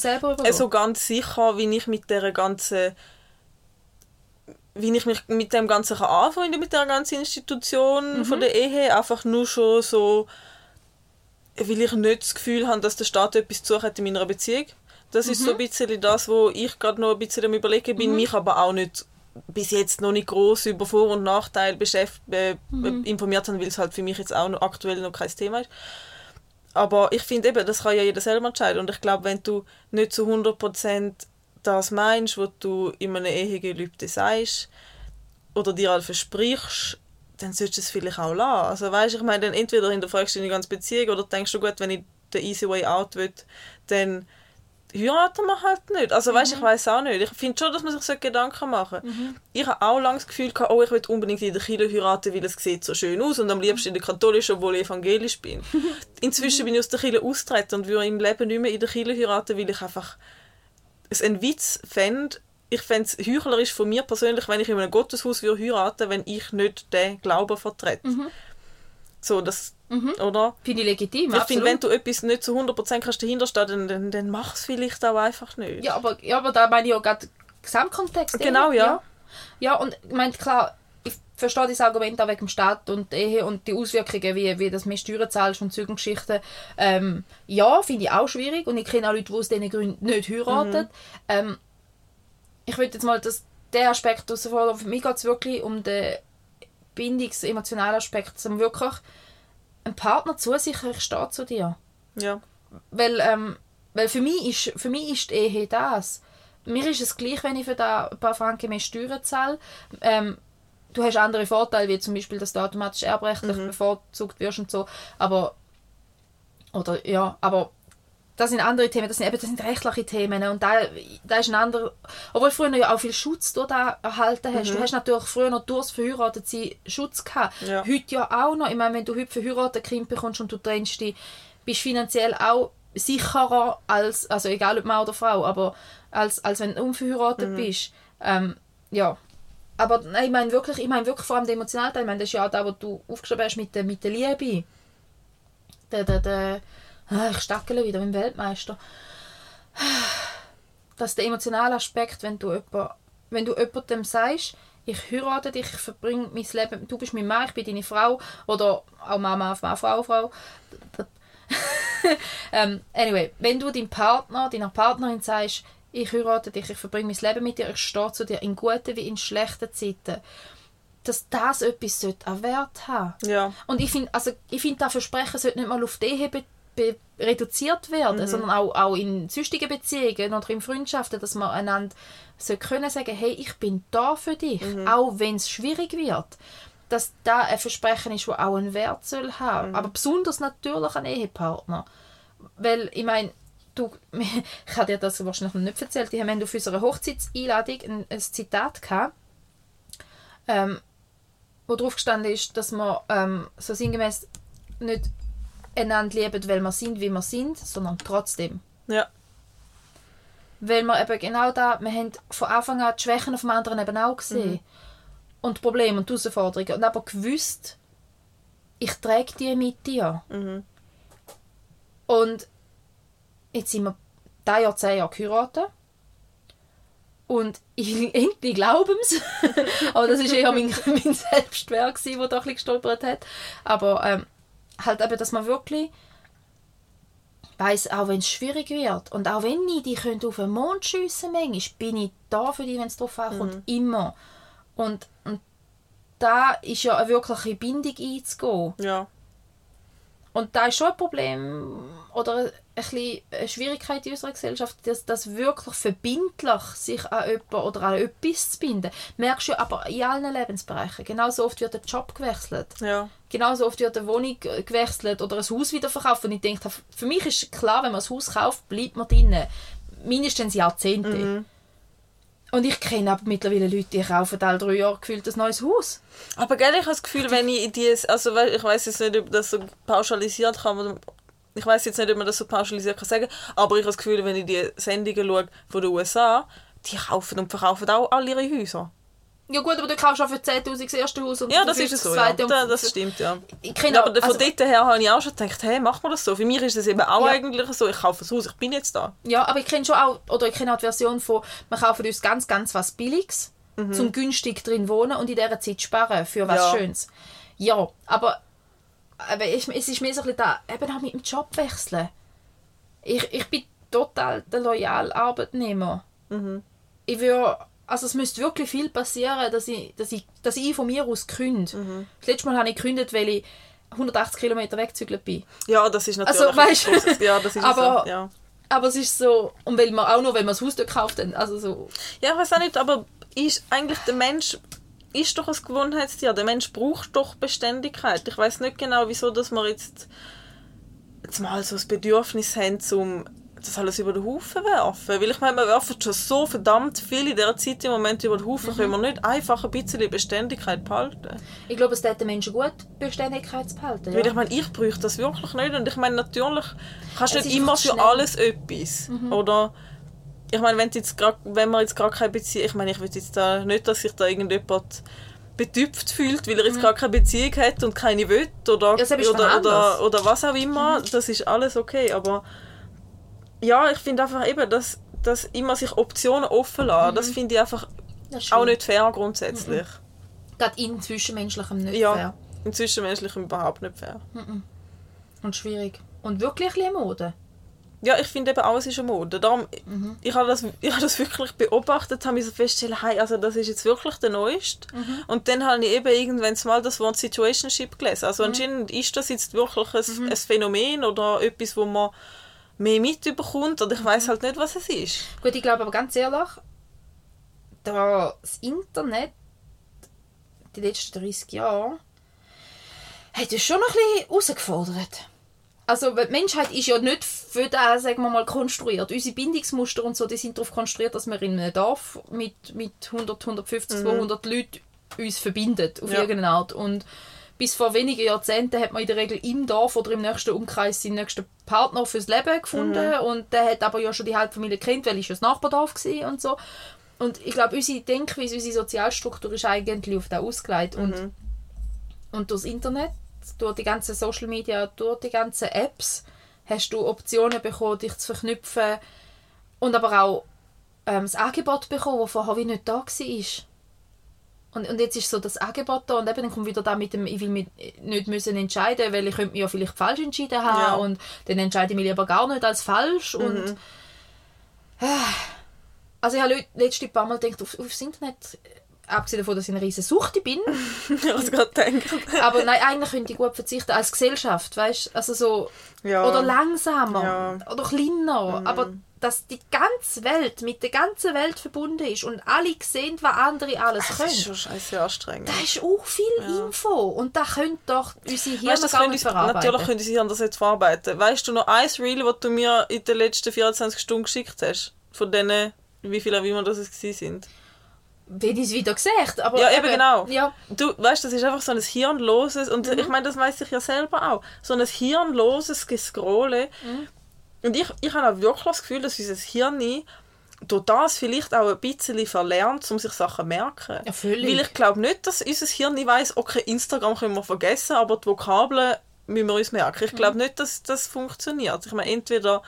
so ganz sicher, wie ich mit der ganzen wie ich mich mit dem Ganzen kann anfreunden mit der ganzen Institution Mhm. von der Ehe, einfach nur schon so, weil ich nicht das Gefühl habe, dass der Staat etwas zu hat in meiner Beziehung. Das ist Mhm. so ein bisschen das, wo ich gerade noch ein bisschen am überlegen bin, mich aber auch nicht bis jetzt noch nicht groß über Vor- und Nachteile beschäft äh, Mhm. informiert haben, weil es halt für mich jetzt auch noch aktuell noch kein Thema ist. Aber ich finde eben, das kann ja jeder selber entscheiden. Und ich glaube, wenn du nicht zu 100% das meinst, was du in einem Ehegelübde sagst oder dir halt versprichst, dann solltest du es vielleicht auch lassen. Also weißt, ich meine, dann entweder hinterfragst du deine ganze Beziehung oder denkst du, gut, wenn ich den easy way out will, dann heiraten wir halt nicht. Also weißt, ich weiß auch nicht. Ich finde schon, dass man sich so Gedanken machen sollte. Ich habe auch lange das Gefühl gehabt, oh, ich will unbedingt in der Kirche heiraten, weil es sieht so schön aus und am liebsten in der katholischen, obwohl ich evangelisch bin. Inzwischen bin ich aus der Kirche austreten und würde im Leben nicht mehr in der Kirche heiraten, weil ich einfach es einen Witz fände. Ich fände es heuchlerisch von mir persönlich, wenn ich in einem Gotteshaus würde heiraten wenn ich nicht den Glauben vertrete. So, das, oder? Finde ich legitim, Ich finde, wenn du etwas nicht zu 100% kannst dahinterstehen, dann, dann, dann mach es vielleicht auch einfach nicht. ja, aber, ja, aber da meine ich ja gerade Gesamtkontext. Genau, ja. ja. Ja, und ich meine, klar, ich verstehe das Argument auch wegen dem Staat und Ehe und die Auswirkungen, wie, wie das mehr Steuern zahlst und Zeugengeschichten. Ähm, ja, finde ich auch schwierig und ich kenne auch Leute, die aus diesen Gründen nicht heiraten. Ähm, ich würde jetzt mal das, den Aspekt herausfordern. Für mich geht es wirklich um den bindungsemotionalen Aspekt, man wirklich ein Partner zusichert steht zu dir. Ja. Weil, ähm, weil für, mich ist, für mich ist die Ehe das. Mir ist es gleich, wenn ich für da ein paar Franken mehr Steuern zahle. Ähm, du hast andere Vorteile, wie zum Beispiel, dass du automatisch erbrechtlich bevorzugt wirst und so. Aber, oder, ja, aber das sind andere Themen, das sind eben das sind rechtliche Themen und da, da ist ein anderer, obwohl früher ja auch viel Schutz du da erhalten hast. Du hast natürlich früher noch durchs Verheiratetsein Schutz gehabt. Ja. Heute ja auch noch. Ich meine, wenn du heute verheiratet Kind bekommst und du trennst dich, bist du finanziell auch sicherer als, also egal ob Mann oder Frau, aber als, als wenn du unverheiratet bist. Ähm, ja. Aber nein, ich meine wirklich, ich meine wirklich vor allem den emotionalen Teil. Ich meine, das ist ja auch da, was du aufgeschrieben hast mit der, mit der Liebe. Der, der, der, ich stackele wieder mit dem Weltmeister. Dass der emotionale Aspekt, wenn du, jemand, wenn du jemandem sagst, ich heirate dich, ich verbringe mein Leben, du bist mein Mann, ich bin deine Frau, oder auch Mama, Mann, Frau, Frau. ähm, anyway, wenn du deinem Partner, deiner Partnerin sagst, ich heirate dich, ich verbringe mein Leben mit dir, ich stehe zu dir in guten wie in schlechten Zeiten, dass das etwas sollte an Wert haben. Ja. Und ich finde, also, ich find, das Versprechen sollte nicht mal auf die Ehe reduziert werden, sondern auch, auch in sonstigen Beziehungen oder in Freundschaften, dass man einander so können sagen, hey, ich bin da für dich, auch wenn es schwierig wird. Dass da ein Versprechen ist, das auch einen Wert soll haben. Aber besonders natürlich ein Ehepartner. Weil, ich meine, du, ich habe dir das wahrscheinlich noch nicht erzählt, die haben auf unserer Hochzeitseinladung ein, ein Zitat gehabt, ähm, wo drauf gestanden ist, dass wir ähm, so sinngemäß nicht einander lieben, weil wir sind, wie wir sind, sondern trotzdem. Ja. Weil wir eben genau da, wir haben von Anfang an die Schwächen auf dem anderen eben auch gesehen. Und die Probleme und die Herausforderungen. Und aber gewusst, ich trage die mit dir. Mhm. Und jetzt sind wir dieses Jahr zehn Jahre geheiratet. Und ich, ich glaube es. aber das war eher mein, mein Selbstwert, der da ein bisschen gestolpert hat. Aber ähm, halt eben, dass man wirklich weiss, auch wenn es schwierig wird und auch wenn ich die könnte auf den Mond schiessen manchmal, bin ich da für die, wenn es drauf ankommt, Mhm. immer. Und, und da ist ja eine wirkliche Bindung einzugehen. Ja. Und da ist schon ein Problem oder ein bisschen eine Schwierigkeit in unserer Gesellschaft, dass das wirklich verbindlich sich an jemanden oder an etwas zu binden. Merkst du ja aber in allen Lebensbereichen. Genauso oft wird der Job gewechselt. Ja. Genauso oft wird eine Wohnung gewechselt oder ein Haus wieder verkauft. Und ich denke, für mich ist klar, wenn man ein Haus kauft, bleibt man drinnen. Mindestens Jahrzehnte. Mhm. Und ich kenne aber mittlerweile Leute, die kaufen alle drei Jahre gefühlt ein neues Haus. Aber gell, ich habe das Gefühl, wenn ich die, also ich weiß jetzt nicht, ob das so pauschalisiert kann, man, ich weiß jetzt nicht, ob man das so pauschalisiert kann sagen, aber ich habe das Gefühl, wenn ich die Sendungen schaue von den USA, die kaufen und verkaufen auch alle ihre Häuser. Ja gut, aber du kaufst auch für 10'000 das erste Haus und Ja, das ist 50 es so. das Ja. zweite. Da, das stimmt, ja. Kenne Ja, aber von also- dort her habe ich auch schon gedacht, hey, macht man das so? Für mich ist das eben auch Ja. eigentlich so, ich kaufe ein Haus, ich bin jetzt da. Ja, aber ich kenne schon auch, oder ich kenne auch die Version von, wir kaufen uns ganz, ganz was Billiges, zum günstig drin wohnen und in dieser Zeit sparen für was Mhm. Ja. Schönes. Ja, aber, aber ich, es ist mir so ein bisschen da, eben auch mit dem Job wechseln. Ich, ich bin total der loyale Arbeitnehmer. Mhm. Ich würde, also es müsste wirklich viel passieren, dass ich, dass ich, dass ich von mir aus künde. Mhm. Das letzte Mal habe ich gekündigt, weil ich 180 Kilometer weggezügelt bin. Ja, das ist natürlich Also, weißt großes- ja, das ist aber- so, ja. Aber es ist so, und weil man auch noch, wenn man das Haus dort kauft, dann, also so, Ja, ich weiß auch nicht, aber ist eigentlich der Mensch ist doch ein Gewohnheitstier. Der Mensch braucht doch Beständigkeit. Ich weiß nicht genau, wieso dass wir jetzt, jetzt mal so das Bedürfnis haben, um das alles über den Haufen werfen. Weil ich meine, wir werfen schon so verdammt viel in dieser Zeit im Moment über den Haufen. Können wir nicht einfach ein bisschen Beständigkeit behalten? Ich glaube, es täte den Menschen gut, Beständigkeit zu behalten. Weil Ja. ich meine, ich bräuchte das wirklich nicht. Und ich meine, natürlich kannst du nicht immer für schnell. alles etwas. Oder ich meine, wenn, jetzt grad, wenn man jetzt gar keine Beziehung... Ich meine, ich will jetzt da nicht, dass sich da irgendjemand betüpft fühlt, weil er jetzt gar keine Beziehung hat und keine will oder, Mhm. Ja, oder, oder, oder was auch immer. Das ist alles okay, aber ja, ich finde einfach eben, dass, dass immer sich Optionen offen lassen, das finde ich einfach auch nicht fair grundsätzlich. Gerade in Zwischenmenschlichem nicht Ja, fair. im Zwischenmenschlichen überhaupt nicht fair. Und schwierig. Und wirklich ein Mode. Ja, ich finde eben auch, es ist eine Mode. Darum, ich habe das, ich habe das wirklich beobachtet, habe so festgestellt, hey, also das ist jetzt wirklich der Neueste. Und dann habe ich eben irgendwann mal das Wort Situationship gelesen. Also anscheinend ist das jetzt wirklich ein, ein Phänomen oder etwas, wo man mehr mitbekommt oder ich weiß halt nicht, was es ist. Gut, ich glaube aber ganz ehrlich, da das Internet die letzten 30 Jahre hat es schon noch ein bisschen herausgefordert. Also die Menschheit ist ja nicht für das, sagen wir mal, konstruiert. Unsere Bindungsmuster und so, die sind darauf konstruiert, dass wir in einem Dorf mit, mit 100, 150, 200 Leuten uns verbindet, auf Ja. irgendeine Art. Und bis vor wenigen Jahrzehnten hat man in der Regel im Dorf oder im nächsten Umkreis seinen nächsten Partner fürs Leben gefunden. Und der hat aber ja schon die Halbfamilie kennt, weil ich das Nachbardorf war und so. Und ich glaube, unsere Denkweise, unsere Sozialstruktur ist eigentlich auf das ausgelegt. Und, und durchs Internet, durch die ganzen Social Media, durch die ganzen Apps, hast du Optionen bekommen, dich zu verknüpfen. Und aber auch ähm, das Angebot bekommen, das vorher wie nicht da war. Und, und jetzt ist so das Angebot da und eben dann kommt wieder da mit dem, ich will mich nicht müssen entscheiden, weil ich könnte mich ja vielleicht falsch entschieden haben Ja. und dann entscheide ich mich lieber gar nicht als falsch und also ich habe le- letzte paar Mal gedacht, auf, aufs Internet, abgesehen davon, dass ich eine riesen Sucht bin, es gerade gedacht. aber nein, eigentlich könnte ich gut verzichten, als Gesellschaft, weißt also so, Ja. oder langsamer, Ja. oder kleiner, aber dass die ganze Welt mit der ganzen Welt verbunden ist und alle sehen, was andere alles Das können. ist schon scheiße anstrengend. Da ist auch viel Info und da können doch unsere Hirne Weißt, das gar nicht verarbeiten. natürlich können die sich anders jetzt verarbeiten. Weißt du noch ein Reel, das du mir in den letzten 24 Stunden geschickt hast? Von denen, wie viele auch immer das es sind? Wenn ich es wieder gesagt aber Ja, eben genau. Ja, Du weißt, das ist einfach so ein hirnloses, und ich meine, das weiß ich ja selber auch, so ein hirnloses Gescrolle. Und ich, ich habe auch wirklich das Gefühl, dass unser Hirn durch das vielleicht auch ein bisschen verlernt, um sich Sachen zu merken. Ja, völlig. Weil ich glaube nicht, dass unser Hirn weiß, okay, Instagram können wir vergessen, aber die Vokabeln müssen wir uns merken. Ich glaube nicht, dass das funktioniert. Ich meine, entweder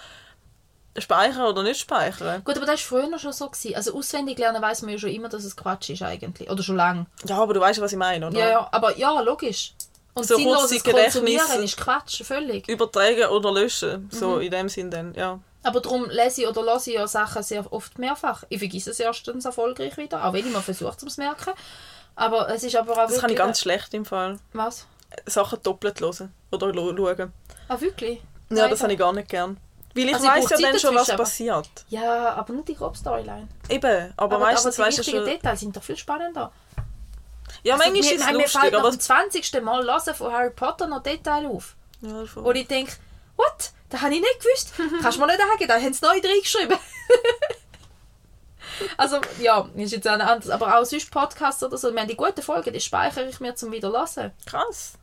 speichern oder nicht speichern. gut, aber das war früher schon so. Gewesen. Also auswendig lernen weiß man ja schon immer, dass es Quatsch ist eigentlich. Oder schon lange. Ja, aber du weißt, was ich meine, oder? Ja, ja, aber ja, logisch. Und So sinnloses Konsumieren ist Quatsch, völlig. übertragen oder löschen. So Mhm. in dem Sinn dann, ja. Aber darum lese ich oder lasse ich ja Sachen sehr oft mehrfach. Ich vergesse es erstens erfolgreich wieder, auch wenn ich mal versuche es zu merken. Aber es ist aber auch Das kann ich ganz schlecht im Fall. Was? Sachen doppelt hören oder schauen. Ah, wirklich? Ja, Nein, das habe ich gar nicht gern. Weil ich Also weiß ja dann schon, was aber- passiert. Ja, aber nicht die grobe Storyline. Eben, aber, meistens aber die weißt du wichtigen schon... Details sind doch viel spannender. Ja, Also, manchmal mir, ist es mir lustig, fällt nach aber... dem 20. Mal hören von Harry Potter noch Detail auf. Ja, voll. Wo ich denke, what? Das habe ich nicht gewusst. Kannst du mir nicht sagen, da haben sie neu reingeschrieben. also, ja, ist jetzt auch ein anderes. Aber auch sonst Podcasts oder so, wir haben die guten Folgen, die speichere ich mir zum wieder hören. Krass.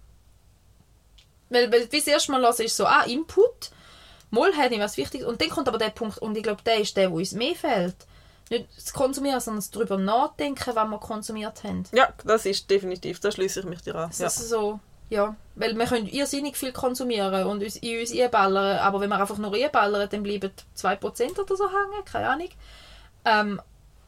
Weil, weil bis erst mal hören ist so, ah, Input, mal habe ich was Wichtiges. Und dann kommt aber der Punkt, und ich glaube, der ist der, wo uns mehr fehlt. Nicht das Konsumieren, sondern das darüber nachdenken, was wir konsumiert haben. Ja, das ist definitiv, da schließe ich mich dir an. Das Ja. ist so, ja. Weil wir können irrsinnig viel konsumieren und uns in uns einballern, aber wenn wir einfach nur einballern, dann bleiben 2% oder so hängen, keine Ahnung. Ähm,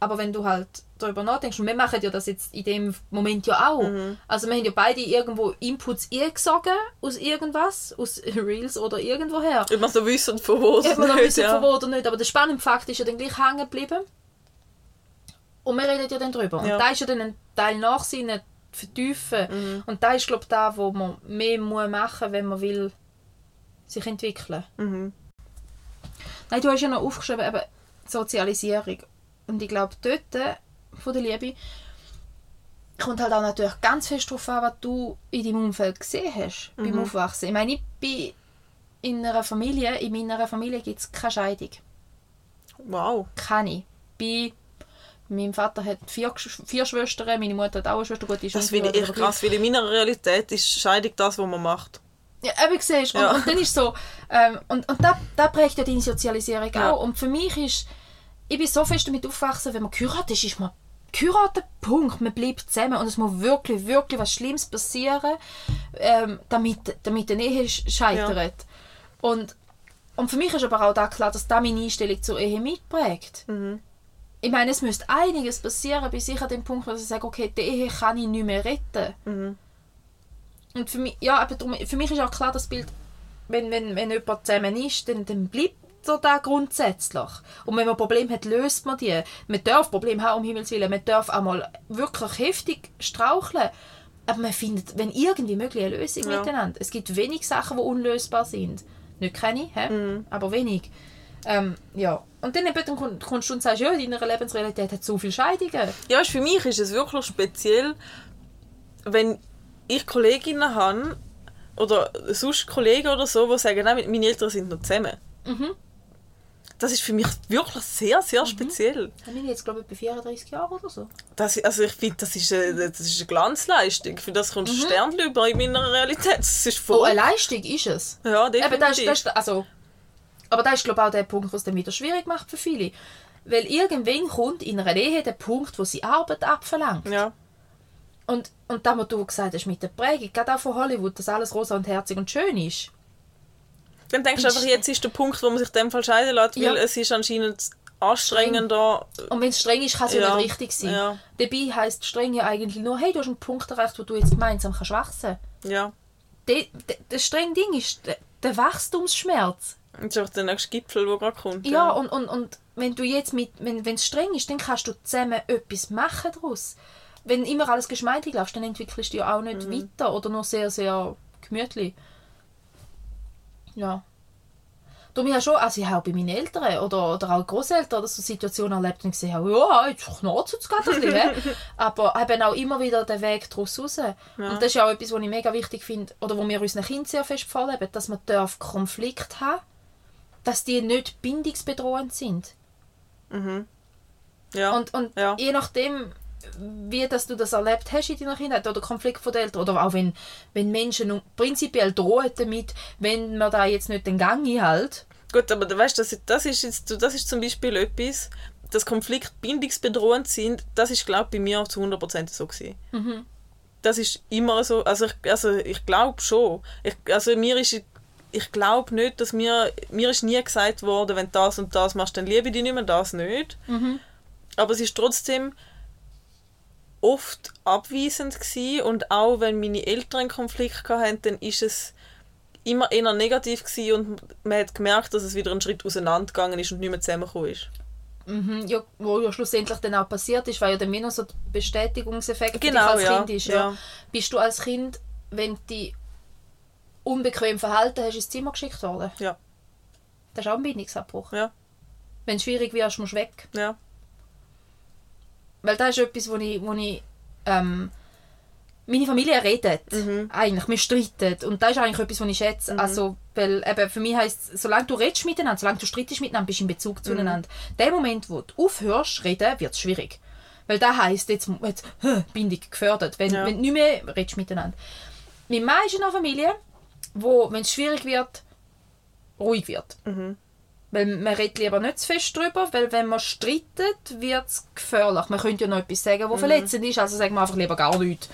aber wenn du halt darüber nachdenkst, und wir machen ja das jetzt in dem Moment ja auch. Mhm. Also wir haben ja beide irgendwo Inputs eingesogen aus irgendwas, aus Reels oder irgendwoher. Ob wir so wissen, von wo es Ob noch nicht, wissen, ja. von wo oder nicht. Aber der spannende Fakt ist ja dann gleich hängen geblieben. Und wir reden ja dann drüber. Ja. Und da ist ja dann ein Teil Nachsinnen, vertiefen. Mhm. Und da ist, glaube ich, da, wo man mehr muss machen muss, wenn man will sich entwickeln Mhm. Nein, du hast ja noch aufgeschrieben, eben Sozialisierung. Und ich glaube, dort, äh, von der Liebe, kommt halt auch natürlich ganz fest darauf an, was du in deinem Umfeld gesehen hast beim Mhm. Aufwachsen. Ich meine, ich bin in einer Familie, in meiner Familie gibt es keine Scheidung. Wow. Keine. Bei mein Vater hat vier, vier Schwestern, meine Mutter hat auch eine Schwester, gut, die Das finde ich krass, weil in meiner Realität ist Scheidung das, was man macht. Ja, eben siehst und, Ja. und dann ist so, ähm, und, und da, da prägt ja deine Sozialisierung Ja. auch. Und für mich ist, ich bin so fest damit aufgewachsen, wenn man geheiratet ist, ist man geheiratet, Punkt. Man bleibt zusammen und es muss wirklich, wirklich was Schlimmes passieren, ähm, damit, damit eine Ehe sch- scheitert. Und, und für mich ist aber auch da klar, dass da meine Einstellung zur Ehe mitprägt. Mhm. Ich meine, es müsste einiges passieren, bis ich an dem Punkt, wo ich sage, okay, die Ehe kann ich nicht mehr retten. Mhm. Und für mich, ja, aber darum, für mich ist auch klar, das Bild, wenn, wenn, wenn jemand zusammen ist, dann, dann bleibt so da grundsätzlich. Und wenn man Probleme hat, löst man die. Man darf Probleme haben, um Himmels Willen. Man darf auch mal wirklich heftig straucheln. Aber man findet, wenn irgendwie möglich, eine Lösung Ja. miteinander. Es gibt wenig Sachen, die unlösbar sind. Nicht keine, hä? Mhm. aber wenig. Ähm, ja. Und dann eben, dann kommst du und sagst, ja, in deiner Lebensrealität hat so viele Scheidungen. Ja, für mich ist es wirklich speziell, wenn ich Kolleginnen habe oder sonst Kollegen oder so, die sagen, nein, meine Eltern sind noch zusammen. Mhm. Das ist für mich wirklich sehr, sehr speziell. Haben wir jetzt, glaube ich, bei 34 Jahren oder so? Das, also ich finde, das ist, eine, das ist eine Glanzleistung. Für das kommt mhm. Stern über in meiner Realität. Das ist Oh, voll... eine Leistung ist es. ja, Eben, das ist, definitiv. das ist, also, aber da ist glaube ich auch der Punkt, was es dann wieder schwierig macht für viele. Weil irgendwann kommt in einer Ehe der Punkt, wo sie Arbeit abverlangt. ja. Und, und da, was du gesagt hast mit der Prägung, gerade auch von Hollywood, dass alles rosa und herzig und schön ist. Dann denkst du einfach, jetzt ist der Punkt, wo man sich in dem Fall scheiden lässt, weil Ja. es ist anscheinend anstrengender. Und wenn es streng ist, kann es ja. Ja, nicht richtig sein. ja. Dabei heisst streng ja eigentlich nur, hey, du hast einen Punkt erreicht, wo du jetzt gemeinsam kannst wachsen Ja. kannst. Das strenge Ding ist der Wachstumsschmerz. Das ist einfach der nächste Gipfel, der gerade kommt. Ja, und, und, und wenn du jetzt mit, wenn es streng ist, dann kannst du zusammen etwas machen daraus. Wenn immer alles geschmeidig läuft, dann entwickelst du ja auch nicht weiter oder nur sehr, sehr gemütlich. Ja. Du mir ja schon, also ich habe auch bei meinen Eltern oder, oder auch Großeltern so Situationen erlebt und gesehen habe, ja, jetzt knarzt es gerade ein bisschen. Aber eben auch immer wieder den Weg daraus raus. Und das ist ja auch etwas, was ich mega wichtig finde, oder wo wir unseren Kindern sehr fest vorleben, dass man darf Konflikt haben dass die nicht bindungsbedrohend sind. ja. Und, und Ja. je nachdem, wie dass du das erlebt hast in deiner Kindheit oder Konflikt von den Eltern oder auch wenn, wenn Menschen prinzipiell drohen damit, wenn man da jetzt nicht den Gang einhält. Gut, aber du weißt, das, das, ist jetzt, das ist zum Beispiel etwas, dass Konflikte bindungsbedrohend sind, das ist, glaube ich, bei mir zu 100% so gewesen. Mhm. Das ist immer so, also ich, also ich glaube schon. Ich, also mir ist, ich glaube nicht, dass mir, mir ist nie gesagt worden, wenn du das und das machst, dann liebe ich dich nicht mehr, das nicht. Mhm. Aber es ist trotzdem oft abweisend gewesen und auch wenn meine Eltern einen Konflikt hatten, dann ist es immer eher negativ gewesen und man hat gemerkt, dass es wieder einen Schritt auseinandergegangen ist und nicht mehr zusammengekommen ist. Mhm, ja, wo ja schlussendlich dann auch passiert ist, weil ja dann wieder so der Bestätigungseffekt Genau, als ja, Kind ist. Ja. ja. Bist du als Kind, wenn dich unbequem verhalten hast, ins Zimmer geschickt worden? Ja. Das ist auch ein Bindungsabbruch. Ja. Wenn es schwierig wird, musst du weg. Ja. Weil das ist etwas, wo ich, wo ich ähm, meine Familie redet. Mhm. Eigentlich, wir streiten. Und das ist eigentlich etwas, was ich schätze. Also, weil eben für mich heisst solange du redest miteinander, solange du streitest miteinander, bist du in Bezug zueinander. Der Moment, wo du aufhörst reden, wird es schwierig. Weil das heisst, jetzt, jetzt Bindung gefördert, wenn, Ja. wenn du nicht mehr redest miteinander. Mein Mann ist in einer Familie, wo, wenn es schwierig wird, ruhig wird. Mhm. Weil man redet lieber nicht zu fest drüber, weil wenn man streitet, wird es gefährlich. Man könnte ja noch etwas sagen, Mhm. was verletzend ist, also sagen wir einfach lieber gar nichts.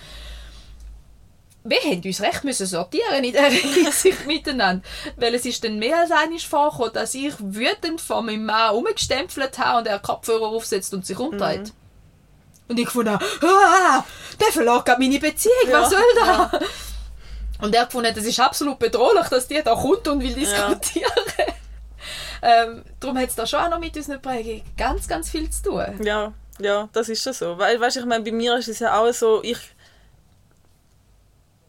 Wir haben uns recht müssen sortieren in dieser Hinsicht miteinander. Weil es ist dann mehr als einmal vorgekommen, dass ich wütend von meinem Mann umgestempelt habe und er Kopfhörer aufsetzt und sich umdreht. Mhm. Und ich habe, ah, der verlag gerade meine Beziehung, was Ja, soll das? Und er gefunden, das ist absolut bedrohlich, dass die da kommt und will Ja. diskutieren. ähm, darum hat es da schon auch noch mit unseren Prägungen ganz, ganz viel zu tun. Ja, ja, das ist schon so. Weil, weißt, ich meine, bei mir ist es ja auch so, ich,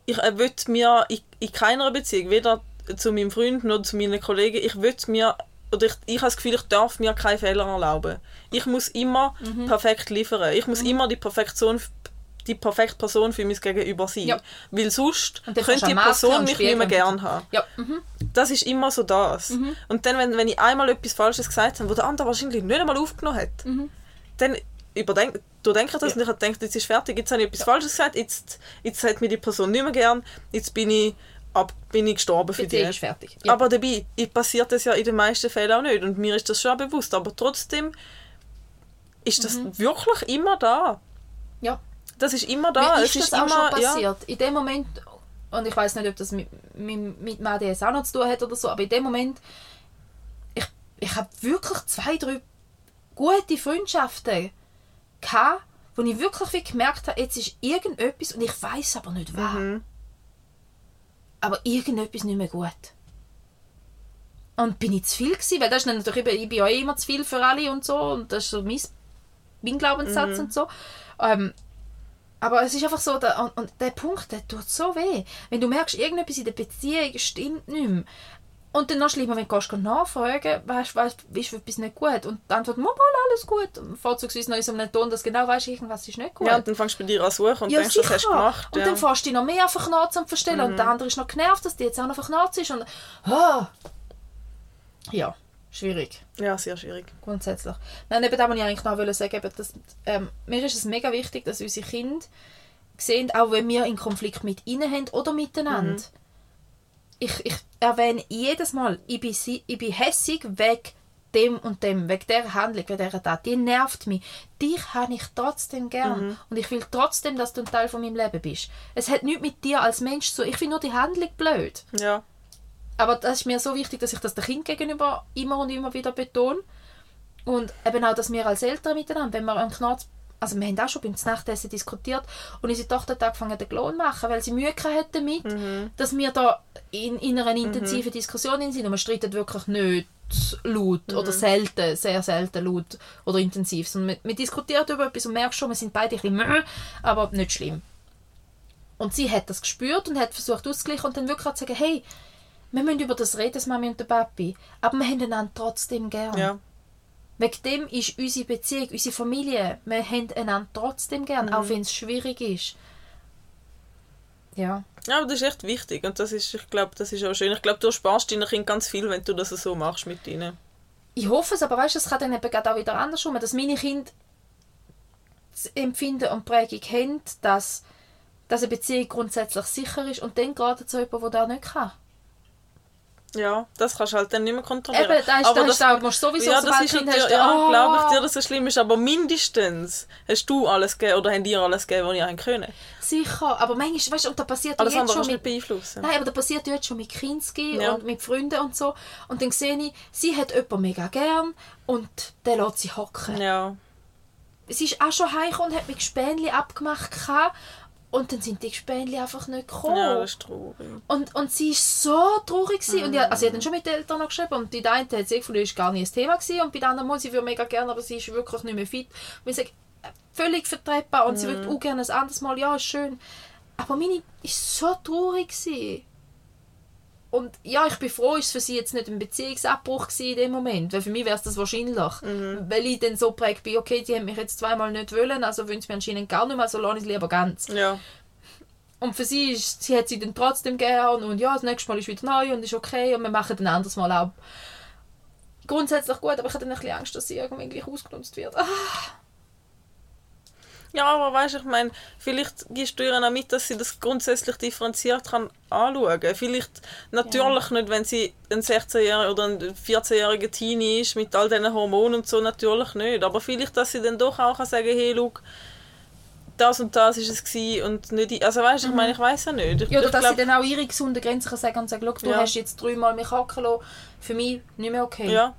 ich äh, will mir in, in keiner Beziehung, weder zu meinem Freund noch zu meinen Kollegen, ich will mir, oder ich, ich habe das Gefühl, ich darf mir keine Fehler erlauben. Ich muss immer Mhm. perfekt liefern. Ich muss immer die Perfektion die perfekte Person für mein Gegenüber sein. Ja. Weil sonst könnte die Person mich nicht mehr spiegeln. gern haben. Ja, mhm. Das ist immer so das. Und dann, wenn, wenn ich einmal etwas Falsches gesagt habe, wo der andere wahrscheinlich nicht einmal aufgenommen hat, dann überdenk, du denkst das und ich habe gedacht, jetzt ist fertig, jetzt habe ich etwas Falsches gesagt, jetzt, jetzt hat mir die Person nicht mehr gern, jetzt bin ich, ab, bin ich gestorben für ist fertig. Ja. Aber dabei passiert das ja in den meisten Fällen auch nicht und mir ist das schon bewusst, aber trotzdem ist das wirklich immer da. ja. Das ist immer da. Mir es ist das auch immer, schon ja. passiert. In dem Moment, und ich weiß nicht, ob das mit, mit, mit dem ADS auch noch zu tun hat oder so, aber in dem Moment, ich, ich habe wirklich zwei, drei gute Freundschaften gehabt, wo ich wirklich wie gemerkt habe, jetzt ist irgendetwas, und ich weiß aber nicht was, Mhm. aber irgendetwas nicht mehr gut. Und bin ich zu viel gewesen, weil das ist natürlich ich bin ja eh immer zu viel für alle und so, und das ist so mein, mein Glaubenssatz und so. Ähm, aber es ist einfach so, der, und, und der Punkt, der tut so weh. Wenn du merkst, irgendetwas in der Beziehung stimmt nicht mehr. Und dann noch schlimmer, wenn du gehst nachfragen, weißt du, ist etwas nicht gut? Und die Antwort, mal, alles gut. Und Vorzugsweise noch in so einem Ton, dass du genau weißt, irgendwas ist nicht gut. Ja, und dann fängst du bei dir an suchen und Ja, denkst, das hast du gemacht. Und ja. Mhm. dann fährst du dich noch mehr verknarzt und verstellen. Und der andere ist noch genervt, dass die jetzt auch noch verknarzt ist. Und, ah. Ja, schwierig. ja, sehr schwierig. Grundsätzlich. Nein, eben das, was ich eigentlich noch wollte sagen eben, dass, ähm, Mir ist es mega wichtig, dass unsere Kinder sehen, auch wenn wir in Konflikt mit ihnen haben oder miteinander. Mhm. Ich, ich erwähne jedes Mal, ich bin, ich bin hässig wegen dem und dem, wegen der Handlung, wegen dieser Tat. Die nervt mich. Dich habe ich trotzdem gern. Mhm. Und ich will trotzdem, dass du ein Teil von meinem Leben bist. Es hat nichts mit dir als Mensch zu Ich finde nur die Handlung blöd. Ja. Aber das ist mir so wichtig, dass ich das dem Kind gegenüber immer und immer wieder betone. Und eben auch, dass wir als Eltern miteinander, wenn wir einen Knarz... Also wir haben auch schon beim Nachtessen diskutiert und unsere Tochter hat angefangen, den Klon zu machen, weil sie Mühe hat damit, dass wir da in, in einer intensiven Diskussion sind und wir streiten wirklich nicht laut oder selten, sehr selten laut oder intensiv, sondern wir, wir diskutieren über etwas und merken schon, wir sind beide ein bisschen aber nicht schlimm. Und sie hat das gespürt und hat versucht auszugleichen und dann wirklich zu sagen, hey, wir müssen über das reden, das Mami und der Papi, aber wir haben einander trotzdem gern. Ja. Wegen dem ist unsere Beziehung, unsere Familie, wir haben einander trotzdem gern, auch wenn es schwierig ist. Ja. ja, aber das ist echt wichtig und das ist, ich glaube, das ist auch schön. Ich glaube, du sparst deinen Kindern ganz viel, wenn du das so machst mit ihnen. Ich hoffe es, aber weißt du, es kann dann eben auch wieder andersrum, dass meine Kinder das Empfinden und Prägung haben, dass, dass eine Beziehung grundsätzlich sicher ist und dann gerade zu jemandem, der das nicht kann. Ja, das kannst du halt dann nicht mehr kontrollieren. Eben, da ist, aber da ist auch, musst sowieso, ja, das ist Kind natürlich, hast, ja, oh, glaube ich dir, dass es schlimm ist, aber mindestens hast du alles gegeben oder haben dir alles gegeben, was ihr haben können. Sicher, aber manchmal, weißt du, und da passiert Alles jetzt andere schon mit, nicht beeinflussen. Nein, aber da passiert jetzt schon mit Kinski Ja. und mit Freunden und so. Und dann sehe ich, sie hat jemanden mega gern und der lässt sie hocken. Ja, sie ist auch schon heimgekommen und hat mit Gespänli abgemacht gehabt. Und dann sind die Gespänli einfach nicht gekommen. Ja, das ist traurig. Und, und sie war so traurig. Gewesen. Und ja, also sie hat dann schon mit den Eltern noch geschrieben. Und die eine hat sie gefunden, das war gar nicht ein Thema. Gewesen. Und bei der anderen, sie würde mega gerne, aber sie ist wirklich nicht mehr fit. Und ich sage, völlig vertretbar. Und sie würde auch gerne ein anderes Mal. Ja, ist schön. Aber meine war so traurig. Gewesen. Und ja, ich bin froh, ist es für sie jetzt nicht ein Beziehungsabbruch gewesen in dem Moment. Weil für mich wäre es das wahrscheinlich. Weil ich dann so prägt bin, okay, die haben mich jetzt zweimal nicht wollen, also wollen sie mich anscheinend gar nicht mehr, also lasse ich es lieber ganz. Ja. Und für sie ist, sie hat sie dann trotzdem gern und ja, das nächste Mal ist wieder neu und ist okay und wir machen ein anderes Mal auch grundsätzlich gut, aber ich habe dann ein bisschen Angst, dass sie irgendwie ausgenutzt wird. Ah, Ja, aber weißt du, ich meine, vielleicht gibst du ihr auch mit, dass sie das grundsätzlich differenziert kann anschauen. Vielleicht natürlich nicht, wenn sie ein 16-jähriger oder ein 14-jähriger Teenie ist mit all diesen Hormonen und so, natürlich nicht. Aber vielleicht, dass sie dann doch auch kann sagen hey, schau, das und das ist es gewesen und nicht... ich- Also weißt ich meine, ich weiß ja nicht. Ich, Ja, oder ich dass glaub- sie dann auch ihre gesunden Grenzen kann sagen und sagen, «Schau, du Ja. hast jetzt dreimal mich hacken lassen, für mich nicht mehr okay. Ja,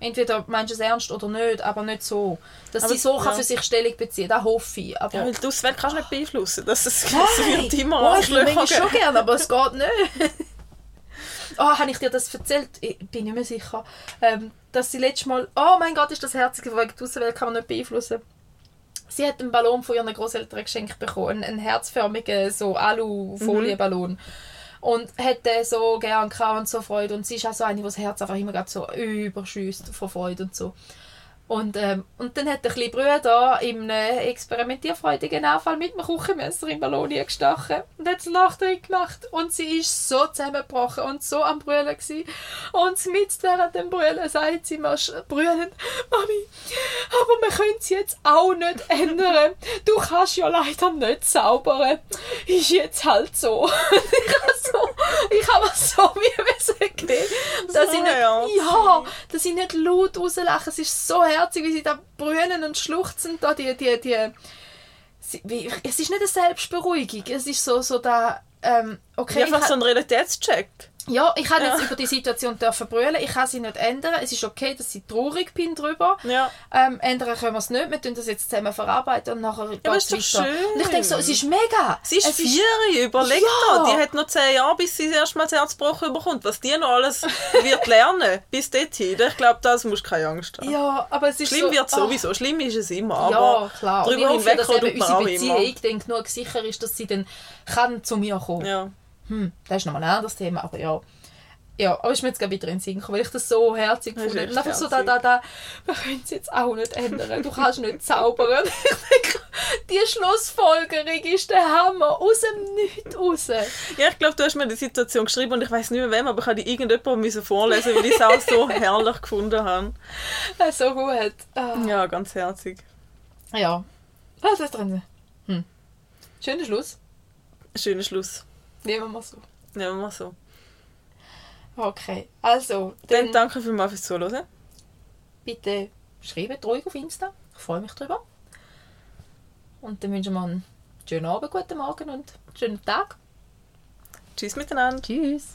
Entweder meinst du es ernst oder nicht, aber nicht so. Dass Aber- sie so kann ja. für sich Stellung beziehen das hoffe ich. Aber ja weil die Auswähle kannst du nicht beeinflussen. Das, es, wird immer oh, ich manchmal schon gerne, aber es geht nicht. oh, habe ich dir das erzählt? Ich bin nicht mehr sicher. Ähm, dass sie letztes Mal... Oh mein Gott, ist das herzig, wegen der Außenwelt kann man nicht beeinflussen. Sie hat einen Ballon von ihren Großeltern geschenkt bekommen. Einen, einen herzförmigen so Alu-Folienballon. Und hat den so gern und so Freude. Und sie ist auch so eine, die das Herz einfach immer so überschüsst von Freude und so. Und, ähm, und dann hat der kleine Bruder in einem experimentierfreudigen Anfall mit dem Küchenmesser im Ballon gestochen und hat das Loch drin gemacht. Und sie ist so zusammengebrochen und so am Brüllen gewesen. Und mit während dem Brüllen sagt sie mir brüllend, Mami, aber wir können es jetzt auch nicht ändern. Du kannst ja leider nicht zaubern. Ist jetzt halt so. ich habe so, ich habe so wie müssen gehen, dass ich nicht, ja, dass ich nicht laut rauslache. Es ist so herzig, wie sie da brüllen und schluchzen da die, die, die, sie, wie, es ist nicht eine Selbstberuhigung, es ist so, so da, ähm, okay, Einfach ich, so ein Realitätscheck. Ja, ich habe jetzt Ja. über die Situation dürfen brüllen. Ich kann sie nicht ändern. Es ist okay, dass ich traurig bin drüber. Ja. Ähm, ändern können wir es nicht. Wir tun das jetzt zusammen verarbeiten und nachher aber geht's weiter. schön. Und ich denke so, es ist mega. Sie ist vier, überleg Ja. doch. Die hat noch zehn Jahre, bis sie das erste Mal das Herz gebrochen bekommt. Was die noch alles wird lernen, bis dorthin. Ich glaube, das musst du keine Angst haben. Ja, aber es ist Schlimm so, wird ah, sowieso. Schlimm ist es immer. Aber Ja, klar. Ich drüber eben tut man auch immer. Beziehung dann genug sicher ist, dass sie dann kann zu mir kommen Ja. Hm, das ist nochmal ein anderes Thema, aber ja. Ja, aber ist mir jetzt gerade wieder in den Sinn gekommen, weil ich das so herzig echt Und Einfach so da, da, da, wir können es jetzt auch nicht ändern. Du kannst nicht zaubern. Ich die Schlussfolgerung ist der Hammer. Aus dem Nichts raus. ja, ich glaube, du hast mir die Situation geschrieben und ich weiß nicht mehr wem, aber ich habe die irgendjemandem vorlesen, weil ich es auch so herrlich gefunden habe. So gut. Ah. Ja, ganz herzig. Ja. Was ist drin? Hm. Schöner Schluss. Schöner Schluss. Nehmen wir so. Nehmen wir so. Okay, also, Dann dann danke vielmals fürs Zuhören. bitte schreibt ruhig auf Insta. Ich freue mich drüber. Und dann wünschen wir einen schönen Abend, guten Morgen und einen schönen Tag. Tschüss miteinander. Tschüss.